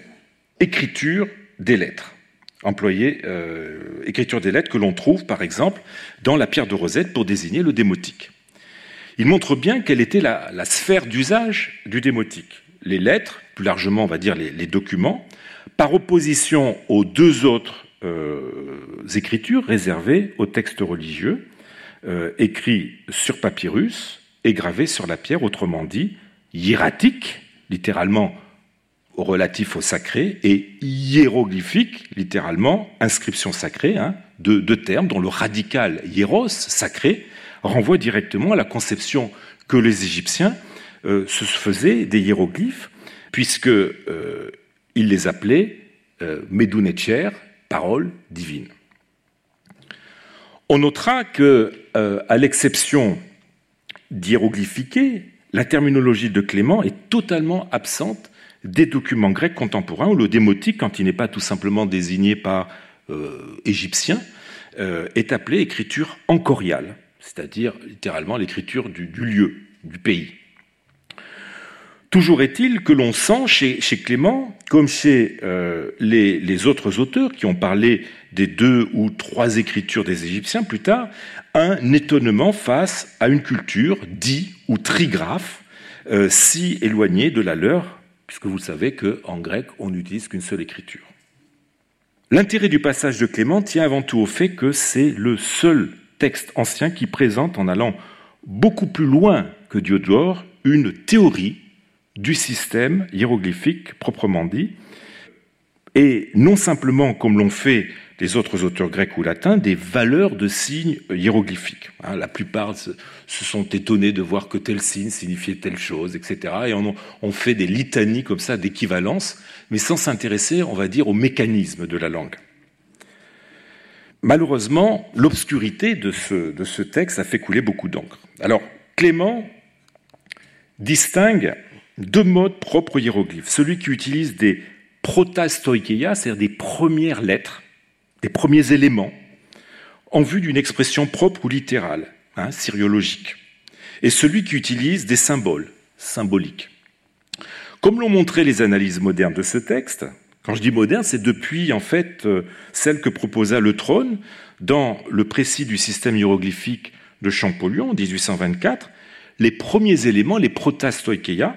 B: écriture des lettres. Employé, euh, écriture des lettres que l'on trouve, par exemple, dans la pierre de Rosette pour désigner le démotique. Il montre bien quelle était la, sphère d'usage du démotique. Les lettres, plus largement, on va dire les, documents, par opposition aux deux autres euh, écritures réservées aux textes religieux, euh, écrit sur papyrus et gravé sur la pierre, autrement dit, hiératique, littéralement relatif au sacré, et hiéroglyphique, littéralement inscription sacrée, hein, deux, termes dont le radical hiéros, sacré, renvoie directement à la conception que les Égyptiens euh, se faisaient des hiéroglyphes, puisqu'il euh, les appelait euh, parole divine. On notera que, euh, à l'exception d'hiéroglyphiquer, la terminologie de Clément est totalement absente des documents grecs contemporains où le démotique, quand il n'est pas tout simplement désigné par euh, égyptien, euh, est appelé écriture encoriale, c'est-à-dire littéralement l'écriture du, lieu, du pays. Toujours est-il que l'on sent chez, Clément, comme chez euh, les, les, autres auteurs qui ont parlé des deux ou trois écritures des Égyptiens plus tard, un étonnement face à une culture dit ou trigraphe si éloignée de la leur puisque vous savez qu'en grec, on n'utilise qu'une seule écriture. L'intérêt du passage de Clément tient avant tout au fait que c'est le seul texte ancien qui présente, en allant beaucoup plus loin que Diodore, une théorie du système hiéroglyphique proprement dit, et non simplement comme l'ont fait les autres auteurs grecs ou latins des valeurs de signes hiéroglyphiques. Hein, la plupart se, sont étonnés de voir que tel signe signifiait telle chose, etc. Et on, fait des litanies comme ça d'équivalence, mais sans s'intéresser, on va dire, au mécanisme de la langue. Malheureusement, l'obscurité de ce, de ce texte a fait couler beaucoup d'encre. Alors, Clément distingue deux modes propres aux hiéroglyphes. Celui qui utilise des protastoikeia, c'est-à-dire des premières lettres, des premiers éléments en vue d'une expression propre ou littérale, hein, syriologique, et celui qui utilise des symboles, symboliques. Comme l'ont montré les analyses modernes de ce texte, quand je dis moderne, c'est depuis en fait euh, celle que proposa le trône dans le précis du système hiéroglyphique de Champollion en 1824. Les premiers éléments, les protastoikeia,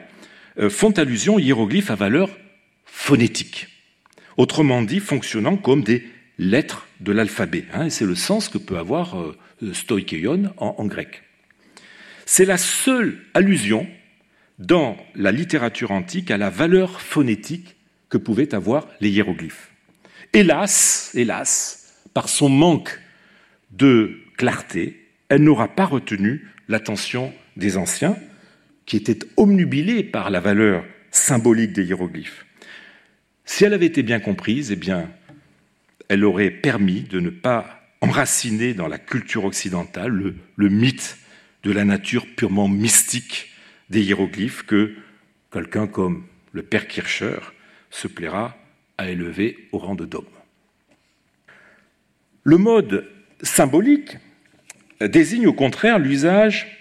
B: font allusion aux hiéroglyphes à valeur phonétique. Autrement dit, fonctionnant comme des lettres de l'alphabet. Hein, c'est le sens que peut avoir euh, en, grec. C'est la seule allusion dans la littérature antique à la valeur phonétique que pouvaient avoir les hiéroglyphes. Hélas, hélas, par son manque de clarté, elle n'aura pas retenu l'attention des anciens, qui étaient omnubilés par la valeur symbolique des hiéroglyphes. Si elle avait été bien comprise, eh bien, elle aurait permis de ne pas enraciner dans la culture occidentale le, mythe de la nature purement mystique des hiéroglyphes que quelqu'un comme le père Kircher se plaira à élever au rang de dogme. Le mode symbolique désigne au contraire l'usage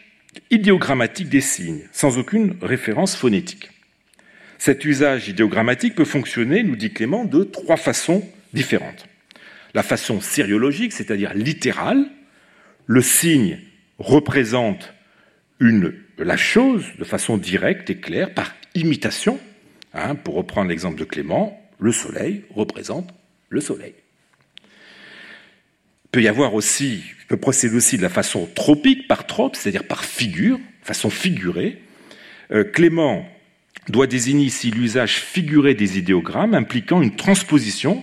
B: idéogrammatique des signes, sans aucune référence phonétique. Cet usage idéogrammatique peut fonctionner, nous dit Clément, de trois façons différentes la façon sériologique, c'est-à-dire littérale. Le signe représente la chose de façon directe et claire, par imitation. Hein, pour reprendre l'exemple de Clément, le soleil représente le soleil. Il peut y avoir aussi, peut procéder aussi de la façon tropique, par trope, c'est-à-dire par figure, façon figurée. Euh, Clément doit désigner ici l'usage figuré des idéogrammes impliquant une transposition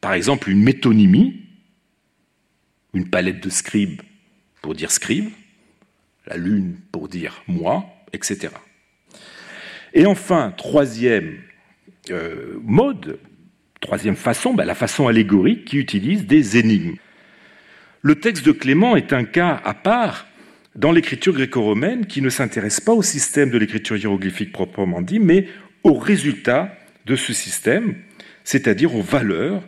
B: par exemple une métonymie, une palette de scribes pour dire scribe, la lune pour dire moi, etc. Et enfin, troisième euh, mode, troisième façon, ben, la façon allégorique qui utilise des énigmes. Le texte de Clément est un cas à part dans l'écriture gréco-romaine qui ne s'intéresse pas au système de l'écriture hiéroglyphique proprement dit, mais aux résultats de ce système, c'est-à-dire aux valeurs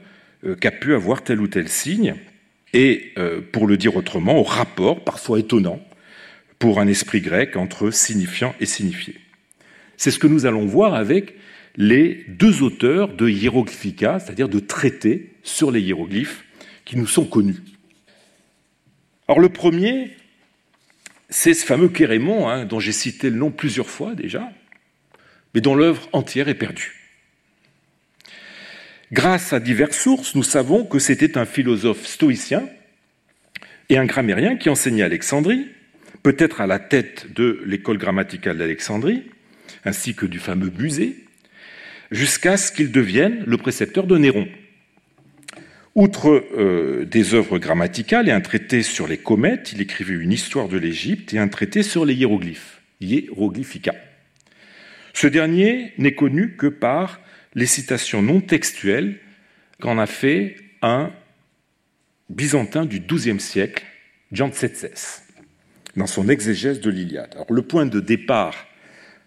B: euh, qu'a pu avoir tel ou tel signe, et, euh, pour le dire autrement, au rapport, parfois étonnant, pour un esprit grec entre signifiant et signifié. C'est ce que nous allons voir avec les deux auteurs de Hieroglyphica, c'est-à-dire de traités sur les hiéroglyphes qui nous sont connus. Or, le premier, c'est ce fameux Kérémon, hein, dont j'ai cité le nom plusieurs fois déjà, mais dont l'œuvre entière est perdue. Grâce à diverses sources, nous savons que c'était un philosophe stoïcien et un grammairien qui enseignait à Alexandrie, peut-être à la tête de l'école grammaticale d'Alexandrie, ainsi que du fameux musée, jusqu'à ce qu'il devienne le précepteur de Néron. Outre euh, des œuvres grammaticales et un traité sur les comètes, il écrivait une histoire de l'Égypte et un traité sur les hiéroglyphes, Hieroglyphica. Ce dernier n'est connu que par les citations non textuelles qu'en a fait un byzantin du XIIe siècle, Jean Tsetses, dans son exégèse de l'Iliade. Le point de départ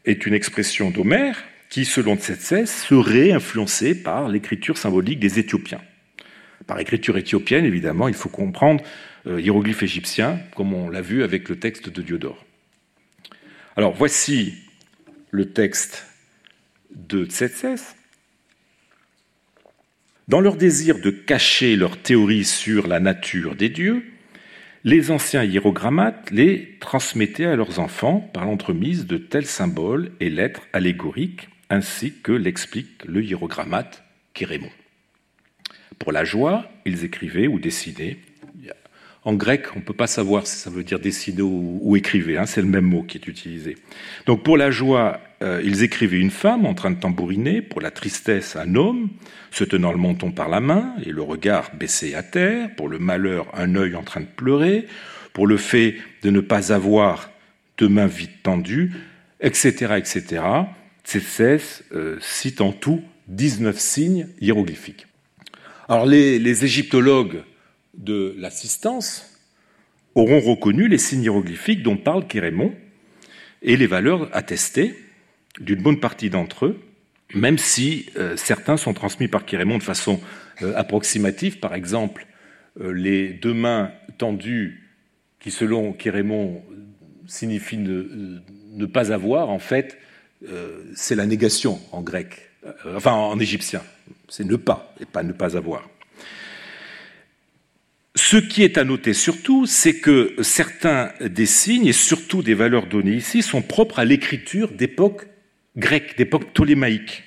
B: est une expression d'Homère qui, selon Tsetses, serait influencée par l'écriture symbolique des Éthiopiens. Par écriture éthiopienne, évidemment, il faut comprendre euh, hiéroglyphe égyptien, comme on l'a vu avec le texte de Diodore. Alors, voici le texte de Tsetses. Dans leur désir de cacher leur théorie sur la nature des dieux, les anciens hiérogrammates les transmettaient à leurs enfants par l'entremise de tels symboles et lettres allégoriques, ainsi que l'explique le hiérogrammate Kérémon. Pour la joie, ils écrivaient ou dessinaient en grec, on ne peut pas savoir si ça veut dire dessiner ou, écrivez, hein, c'est le même mot qui est utilisé. Donc pour la joie, euh, ils écrivaient une femme en train de tambouriner, pour la tristesse, un homme se tenant le menton par la main et le regard baissé à terre, pour le malheur, un œil en train de pleurer, pour le fait de ne pas avoir deux mains vite tendues, etc. etc. Tsécès euh, cite en tout 19 signes hiéroglyphiques. Alors les, égyptologues de l'assistance auront reconnu les signes hiéroglyphiques dont parle Kérémon et les valeurs attestées d'une bonne partie d'entre eux, même si euh, certains sont transmis par Kérémon de façon euh, approximative. Par exemple, euh, les deux mains tendues, qui selon Kérémon signifient ne, pas avoir, en fait, c'est la négation en grec, enfin en égyptien. C'est ne pas et pas ne pas avoir. Ce qui est à noter surtout, c'est que certains des signes, et surtout des valeurs données ici, sont propres à l'écriture d'époque grecque, d'époque ptolémaïque.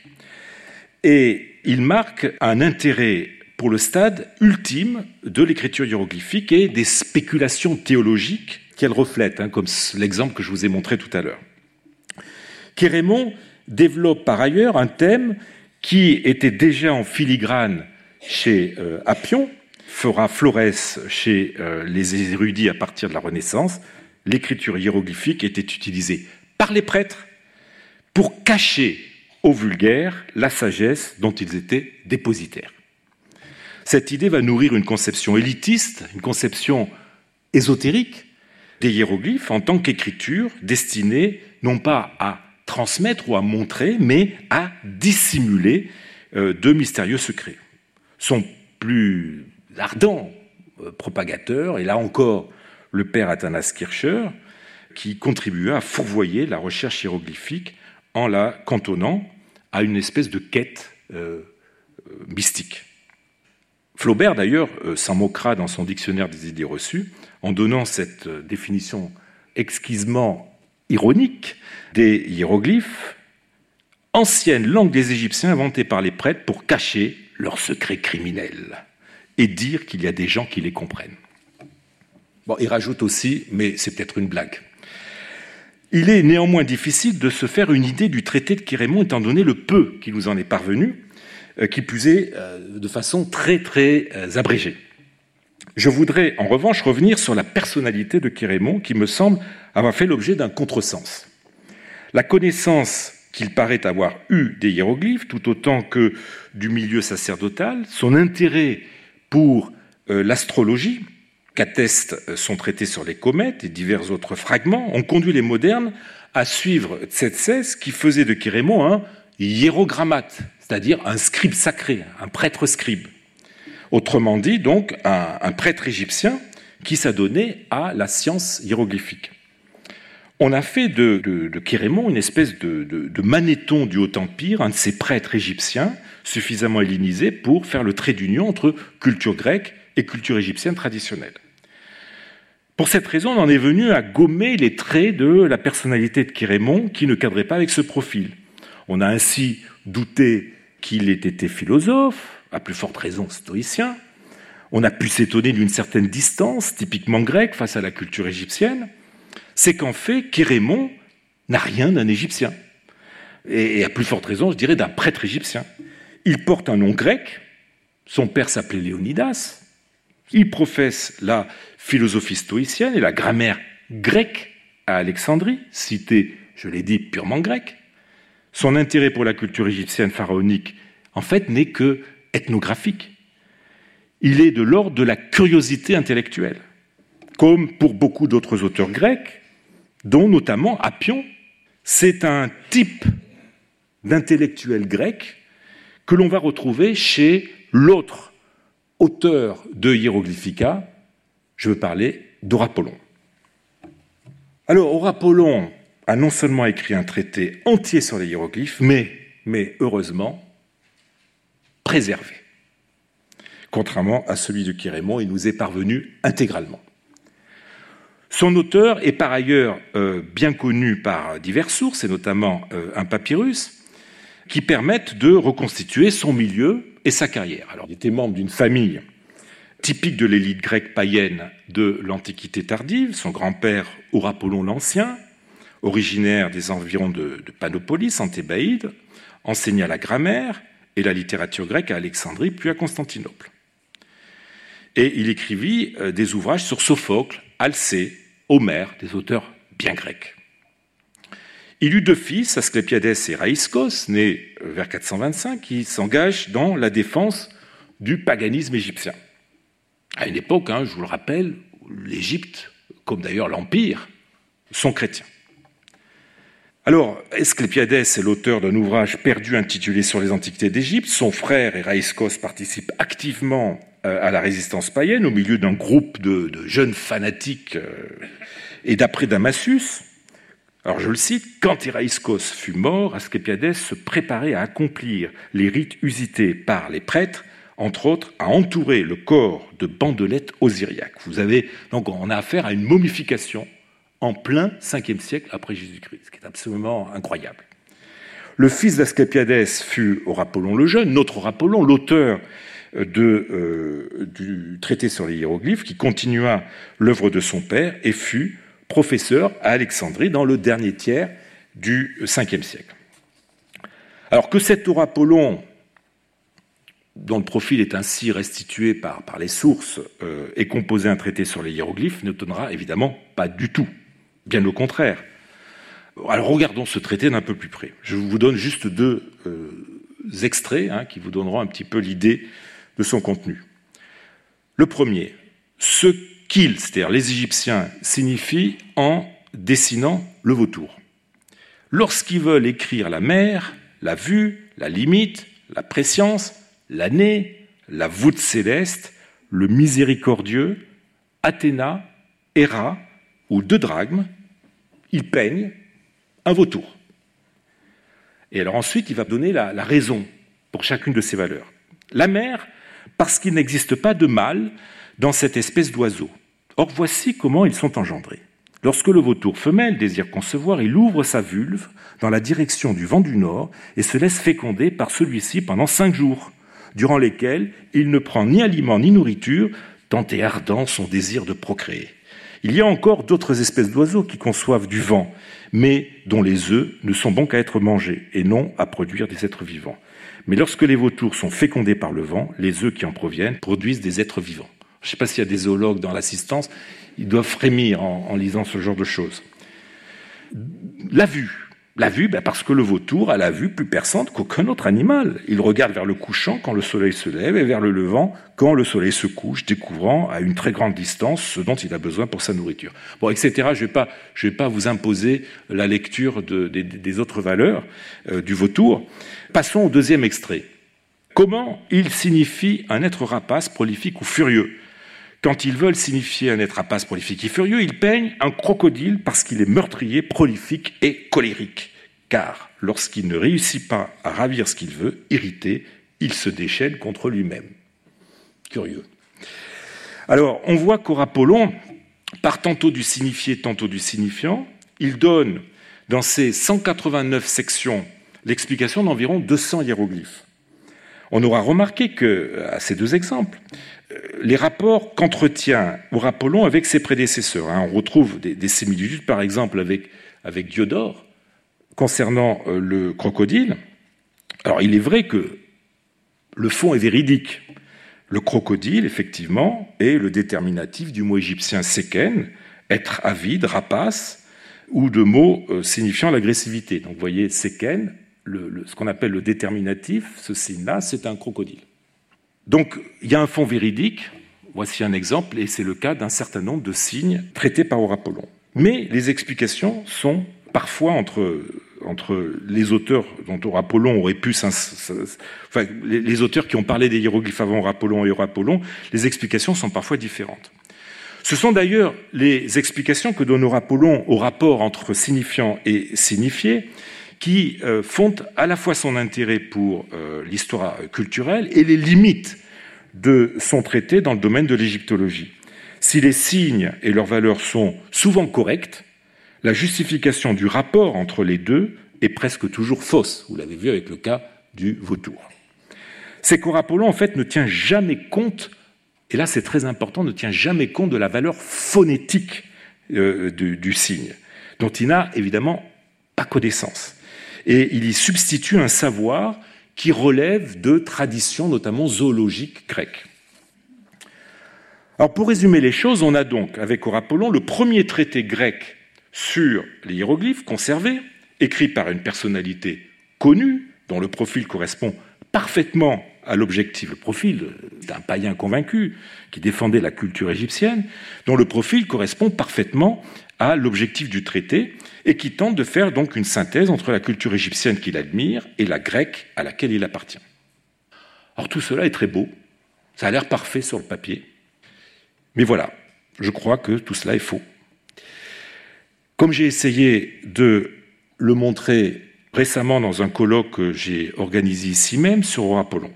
B: Et ils marquent un intérêt pour le stade ultime de l'écriture hiéroglyphique et des spéculations théologiques qu'elle reflète, hein, comme l'exemple que je vous ai montré tout à l'heure. Kérémon développe par ailleurs un thème qui était déjà en filigrane chez euh, Appion, fera Flores chez euh, les érudits à partir de la Renaissance, l'écriture hiéroglyphique était utilisée par les prêtres pour cacher aux vulgaires la sagesse dont ils étaient dépositaires. Cette idée va nourrir une conception élitiste, une conception ésotérique des hiéroglyphes en tant qu'écriture destinée non pas à transmettre ou à montrer, mais à dissimuler euh, de mystérieux secrets. Son plus ardent euh, propagateur, et là encore le père Athanas Kircher, qui contribua à fourvoyer la recherche hiéroglyphique en la cantonnant à une espèce de quête euh, mystique. Flaubert, d'ailleurs, s'en moquera dans son dictionnaire des idées reçues en donnant cette définition exquisement ironique des hiéroglyphes, ancienne langue des Égyptiens inventée par les prêtres pour cacher leurs secrets criminels et dire qu'il y a des gens qui les comprennent. Bon, il rajoute aussi, mais c'est peut-être une blague. Il est néanmoins difficile de se faire une idée du traité de Kérémon, étant donné le peu qui nous en est parvenu, euh, qui plus est euh, de façon très très euh, abrégée. Je voudrais en revanche revenir sur la personnalité de Kérémon, qui me semble avoir fait l'objet d'un contresens. La connaissance qu'il paraît avoir eue des hiéroglyphes, tout autant que du milieu sacerdotal, son intérêt pour euh, l'astrologie, qu'atteste euh, son traité sur les comètes et divers autres fragments, ont conduit les modernes à suivre Tsetses qui faisait de Kérémon un hiérogrammate, c'est-à-dire un scribe sacré, un prêtre scribe. Autrement dit, donc, un, prêtre égyptien qui s'adonnait à la science hiéroglyphique. On a fait de, de, Kérémon une espèce de, de, manéthon du Haut-Empire, un de ces prêtres égyptiens suffisamment hellénisés pour faire le trait d'union entre culture grecque et culture égyptienne traditionnelle. Pour cette raison, on en est venu à gommer les traits de la personnalité de Kérémon qui ne cadrait pas avec ce profil. On a ainsi douté qu'il ait été philosophe, à plus forte raison stoïcien. On a pu s'étonner d'une certaine distance, typiquement grecque, face à la culture égyptienne c'est qu'en fait, Kérémon n'a rien d'un Égyptien. Et à plus forte raison, je dirais, d'un prêtre égyptien. Il porte un nom grec, son père s'appelait Léonidas, il professe la philosophie stoïcienne et la grammaire grecque à Alexandrie, cité, je l'ai dit, purement grecque. son intérêt pour la culture égyptienne pharaonique, en fait, n'est que ethnographique. Il est de l'ordre de la curiosité intellectuelle, comme pour beaucoup d'autres auteurs grecs, dont notamment Appion. C'est un type d'intellectuel grec que l'on va retrouver chez l'autre auteur de Hieroglyphica, je veux parler d'Orapollon. Alors, Orapollon a non seulement écrit un traité entier sur les hiéroglyphes, mais, mais heureusement, préservé. Contrairement à celui de Quirémon, il nous est parvenu intégralement. Son auteur est par ailleurs euh, bien connu par diverses sources, et notamment euh, un papyrus, qui permettent de reconstituer son milieu et sa carrière. Il était membre d'une famille typique de l'élite grecque païenne de l'Antiquité tardive, son grand-père Aurapollon l'Ancien, originaire des environs de, Panopolis, en Thébaïde, enseigna la grammaire et la littérature grecque à Alexandrie, puis à Constantinople. Et il écrivit euh, des ouvrages sur Sophocle, Alcée, Homère, des auteurs bien grecs. Il eut deux fils, Asclépiades et Raïskos, nés euh, vers 425, qui s'engagent dans la défense du paganisme égyptien. À une époque, hein, je vous le rappelle, l'Égypte, comme d'ailleurs l'Empire, sont chrétiens. Alors, Esclépiades est l'auteur d'un ouvrage perdu intitulé Sur les antiquités d'Égypte. Son frère Eraïskos participe activement euh, à la résistance païenne au milieu d'un groupe de, jeunes fanatiques euh, et d'après Damassus. Alors je le cite, quand Eraïskos fut mort, Asclépiades se préparait à accomplir les rites usités par les prêtres, entre autres à entourer le corps de bandelettes osiriaques. Vous avez donc on a affaire à une momification en plein 5e siècle après Jésus-Christ, ce qui est absolument incroyable. Le fils d'Asclépiades fut Aurapollon le Jeune, notre Aurapollon, l'auteur euh, du traité sur les hiéroglyphes, qui continua l'œuvre de son père et fut professeur à Alexandrie dans le dernier tiers du 5e siècle. Alors que cet Aurapollon, dont le profil est ainsi restitué par, les sources, euh, ait composé un traité sur les hiéroglyphes, ne donnera évidemment pas du tout. Bien au contraire. Alors regardons ce traité d'un peu plus près. Je vous donne juste deux euh, extraits hein, qui vous donneront un petit peu l'idée de son contenu. Le premier, ce qu'ils, c'est-à-dire les Égyptiens, signifient en dessinant le vautour. Lorsqu'ils veulent écrire la mer, la vue, la limite, la préscience, l'année, la voûte céleste, le miséricordieux, Athéna, Héra ou deux drachmes, il peigne un vautour. Et alors ensuite, il va donner la, raison pour chacune de ces valeurs. La mer, parce qu'il n'existe pas de mâle dans cette espèce d'oiseau. Or, voici comment ils sont engendrés. Lorsque le vautour femelle désire concevoir, il ouvre sa vulve dans la direction du vent du nord et se laisse féconder par celui-ci pendant cinq jours, durant lesquels il ne prend ni aliment ni nourriture, tant est ardent son désir de procréer. Il y a encore d'autres espèces d'oiseaux qui conçoivent du vent, mais dont les œufs ne sont bons qu'à être mangés et non à produire des êtres vivants. Mais lorsque les vautours sont fécondés par le vent, les œufs qui en proviennent produisent des êtres vivants. Je ne sais pas s'il y a des zoologues dans l'assistance, ils doivent frémir en, lisant ce genre de choses. La vue, la vue, ben, parce que le vautour a la vue plus perçante qu'aucun autre animal. Il regarde vers le couchant quand le soleil se lève et vers le levant quand le soleil se couche, découvrant à une très grande distance ce dont il a besoin pour sa nourriture. Bon, etc. Je ne vais, pas, vous imposer la lecture de, des, autres valeurs euh, du vautour. Passons au deuxième extrait. Comment il signifie un être rapace, prolifique ou furieux? Quand ils veulent signifier un être rapace, prolifique et furieux, ils peignent un crocodile parce qu'il est meurtrier, prolifique et colérique. Car lorsqu'il ne réussit pas à ravir ce qu'il veut, irrité, il se déchaîne contre lui-même. Curieux. Alors, on voit qu'Aurapollon part tantôt du signifié, tantôt du signifiant. Il donne, dans ses 189 sections, l'explication d'environ 200 hiéroglyphes. On aura remarqué que, à ces deux exemples, euh, les rapports qu'entretient Aurapollon avec ses prédécesseurs. Hein. on retrouve des, similitudes, par exemple, avec Diodore, concernant euh, le crocodile. Alors, il est vrai que le fond est véridique. Le crocodile, effectivement, est le déterminatif du mot égyptien seken, être avide, rapace, ou de mots euh, signifiant l'agressivité. Donc, vous voyez, seken, ce qu'on appelle le déterminatif, ce signe-là, c'est un crocodile. Donc il y a un fond véridique, voici un exemple, et c'est le cas d'un certain nombre de signes traités par Aurapollon. Mais les explications sont parfois entre, les auteurs dont Aurapollon aurait pu... Enfin, les, auteurs qui ont parlé des hiéroglyphes avant Aurapollon et Aurapollon, les explications sont parfois différentes. Ce sont d'ailleurs les explications que donne Aurapollon au rapport entre signifiant et signifié qui euh, font à la fois son intérêt pour euh, l'histoire culturelle et les limites de son traité dans le domaine de l'égyptologie. Si les signes et leurs valeurs sont souvent correctes, la justification du rapport entre les deux est presque toujours fausse. Vous l'avez vu avec le cas du vautour. C'est qu'Aurapollon, en fait, ne tient jamais compte, et là c'est très important, ne tient jamais compte de la valeur phonétique euh, du signe, dont il n'a évidemment pas connaissance et il y substitue un savoir qui relève de traditions, notamment zoologiques grecques. Alors pour résumer les choses, on a donc avec Aurapollon le premier traité grec sur les hiéroglyphes conservé, écrit par une personnalité connue, dont le profil correspond parfaitement à l'objectif, le profil d'un païen convaincu qui défendait la culture égyptienne, dont le profil correspond parfaitement à l'objectif du traité et qui tente de faire donc une synthèse entre la culture égyptienne qu'il admire et la grecque à laquelle il appartient. Alors tout cela est très beau, ça a l'air parfait sur le papier, mais voilà, je crois que tout cela est faux. Comme j'ai essayé de le montrer récemment dans un colloque que j'ai organisé ici même sur Apollon,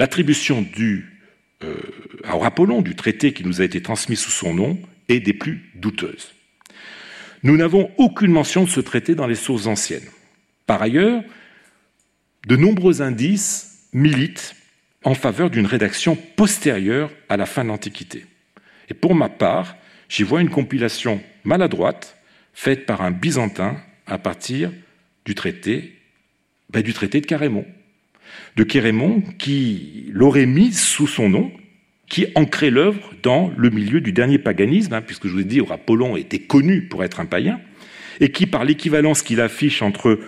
B: l'attribution du euh, Apollon du traité qui nous a été transmis sous son nom est des plus douteuses. Nous n'avons aucune mention de ce traité dans les sources anciennes. Par ailleurs, de nombreux indices militent en faveur d'une rédaction postérieure à la fin de l'Antiquité. Et pour ma part, j'y vois une compilation maladroite faite par un Byzantin à partir du traité, ben, du traité de Carémon. De Carémon qui l'aurait mis sous son nom qui ancrait l'œuvre dans le milieu du dernier paganisme, hein, puisque je vous ai dit, Apollon était connu pour être un païen, et qui, par l'équivalence qu'il affiche entre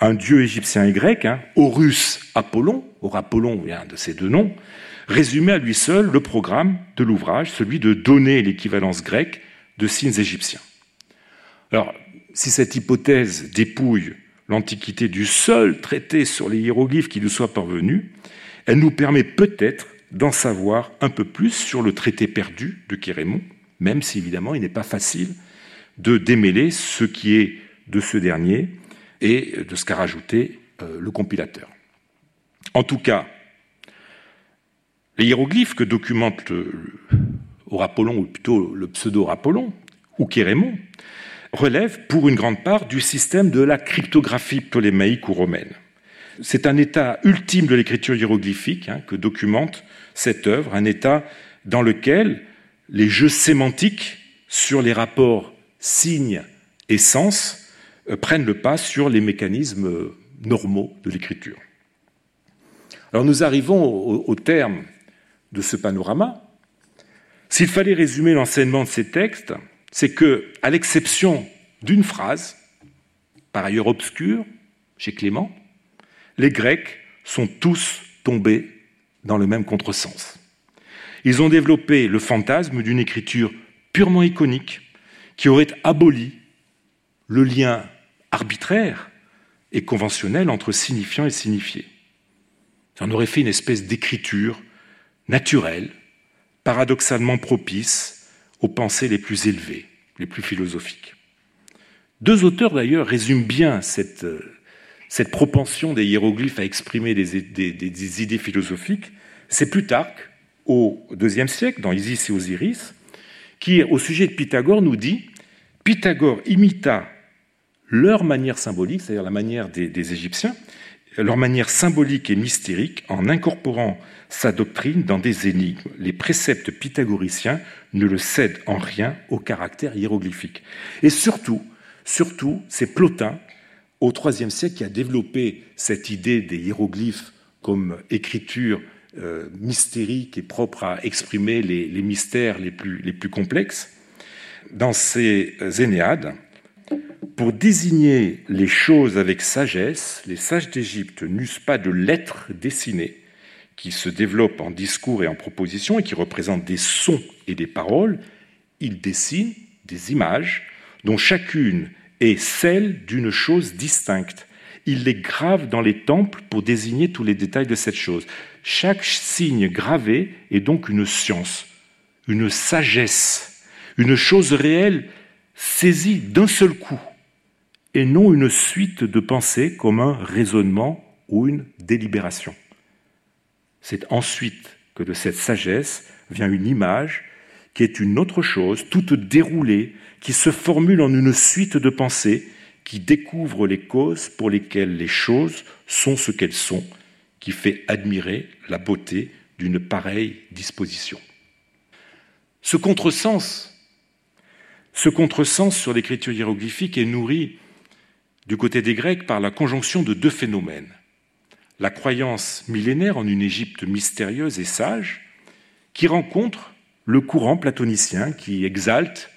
B: un dieu égyptien et grec, hein, Horus Apollon, Apollon vient de ces deux noms, résumait à lui seul le programme de l'ouvrage, celui de donner l'équivalence grecque de signes égyptiens. Alors, si cette hypothèse dépouille l'Antiquité du seul traité sur les hiéroglyphes qui nous soit parvenu, elle nous permet peut-être d'en savoir un peu plus sur le traité perdu de Kérémon, même si évidemment il n'est pas facile de démêler ce qui est de ce dernier et de ce qu'a rajouté euh, le compilateur. En tout cas, les hiéroglyphes que documente le, ou plutôt le pseudo-Apollon, ou Kérémon, relèvent pour une grande part du système de la cryptographie ptolémaïque ou romaine. C'est un état ultime de l'écriture hiéroglyphique hein, que documente cette œuvre, un état dans lequel les jeux sémantiques sur les rapports signes et sens euh, prennent le pas sur les mécanismes euh, normaux de l'écriture. Alors nous arrivons au, terme de ce panorama. S'il fallait résumer l'enseignement de ces textes, c'est que, à l'exception d'une phrase, par ailleurs obscure, chez Clément, les Grecs sont tous tombés dans le même contresens. Ils ont développé le fantasme d'une écriture purement iconique qui aurait aboli le lien arbitraire et conventionnel entre signifiant et signifié. On aurait fait une espèce d'écriture naturelle, paradoxalement propice aux pensées les plus élevées, les plus philosophiques. Deux auteurs d'ailleurs résument bien cette euh, propension des hiéroglyphes à exprimer des, idées philosophiques, c'est Plutarque, au IIe siècle, dans Isis et Osiris, qui, au sujet de Pythagore, nous dit Pythagore imita leur manière symbolique, c'est-à-dire la manière des, Égyptiens, leur manière symbolique et mystérique en incorporant sa doctrine dans des énigmes. Les préceptes pythagoriciens ne le cèdent en rien au caractère hiéroglyphique. Et surtout, surtout, c'est Plotin au IIIe siècle qui a développé cette idée des hiéroglyphes comme écriture euh, mystérique et propre à exprimer les, mystères les plus, les plus, complexes. Dans ses Énéades, Pour désigner les choses avec sagesse, les sages d'Égypte n'eussent pas de lettres dessinées qui se développent en discours et en propositions et qui représentent des sons et des paroles. Ils dessinent des images dont chacune est celle d'une chose distincte. Ils les gravent dans les temples pour désigner tous les détails de cette chose. Chaque signe gravé est donc une science, une sagesse, une chose réelle saisie d'un seul coup, et non une suite de pensées comme un raisonnement ou une délibération. C'est ensuite que de cette sagesse vient une image qui est une autre chose, toute déroulée, qui se formule en une suite de pensées, qui découvre les causes pour lesquelles les choses sont ce qu'elles sont, qui fait admirer la beauté d'une pareille disposition. Ce contresens, ce contresens sur l'écriture hiéroglyphique est nourri du côté des Grecs par la conjonction de deux phénomènes. La croyance millénaire en une Égypte mystérieuse et sage, qui rencontre le courant platonicien qui exalte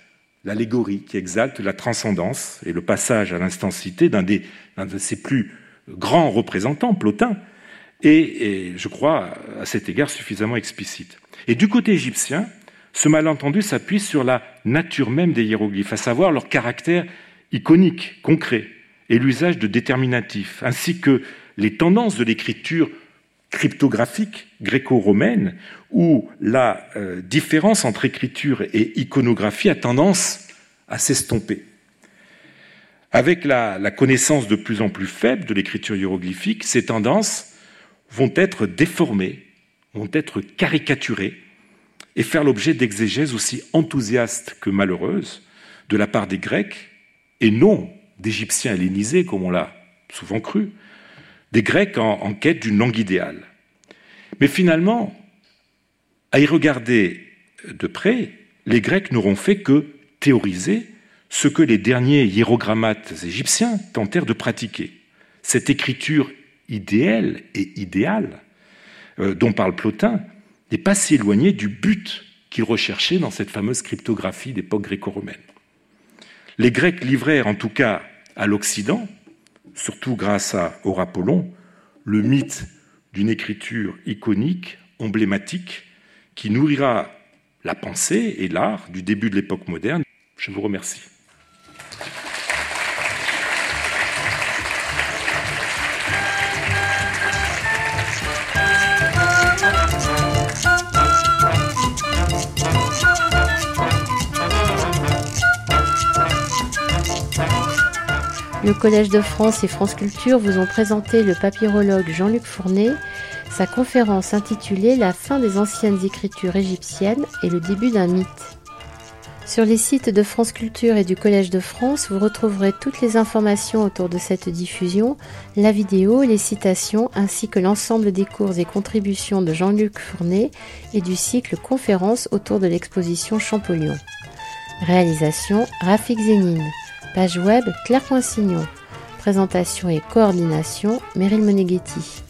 B: l'allégorie, qui exalte la transcendance et le passage à l'instancité d'un de ses plus grands représentants, Plotin, et, je crois à cet égard suffisamment explicite. Et du côté égyptien, ce malentendu s'appuie sur la nature même des hiéroglyphes, à savoir leur caractère iconique, concret, et l'usage de déterminatifs, ainsi que les tendances de l'écriture cryptographique gréco-romaine, où la euh, différence entre écriture et iconographie a tendance à s'estomper. Avec la, connaissance de plus en plus faible de l'écriture hiéroglyphique, ces tendances vont être déformées, vont être caricaturées et faire l'objet d'exégèses aussi enthousiastes que malheureuses de la part des Grecs, et non d'Égyptiens hellénisés, comme on l'a souvent cru, des Grecs en, quête d'une langue idéale. Mais finalement, à y regarder de près, les Grecs n'auront fait que théoriser ce que les derniers hiérogrammates égyptiens tentèrent de pratiquer. Cette écriture idéale et idéale euh, dont parle Plotin n'est pas si éloignée du but qu'il recherchait dans cette fameuse cryptographie d'époque gréco-romaine. Les Grecs livrèrent en tout cas à l'Occident surtout grâce à Aurapollon, le mythe d'une écriture iconique, emblématique, qui nourrira la pensée et l'art du début de l'époque moderne. Je vous remercie.
A: Le Collège de France et France Culture vous ont présenté le papyrologue Jean-Luc Fournet, sa conférence intitulée La fin des anciennes écritures égyptiennes et le début d'un mythe. Sur les sites de France Culture et du Collège de France, vous retrouverez toutes les informations autour de cette diffusion, la vidéo, les citations, ainsi que l'ensemble des cours et contributions de Jean-Luc Fournet et du cycle conférence autour de l'exposition Champollion. Réalisation Rafik Zénine. Page web Claire Poinsignon. Présentation et coordination Meryl Moneghetti.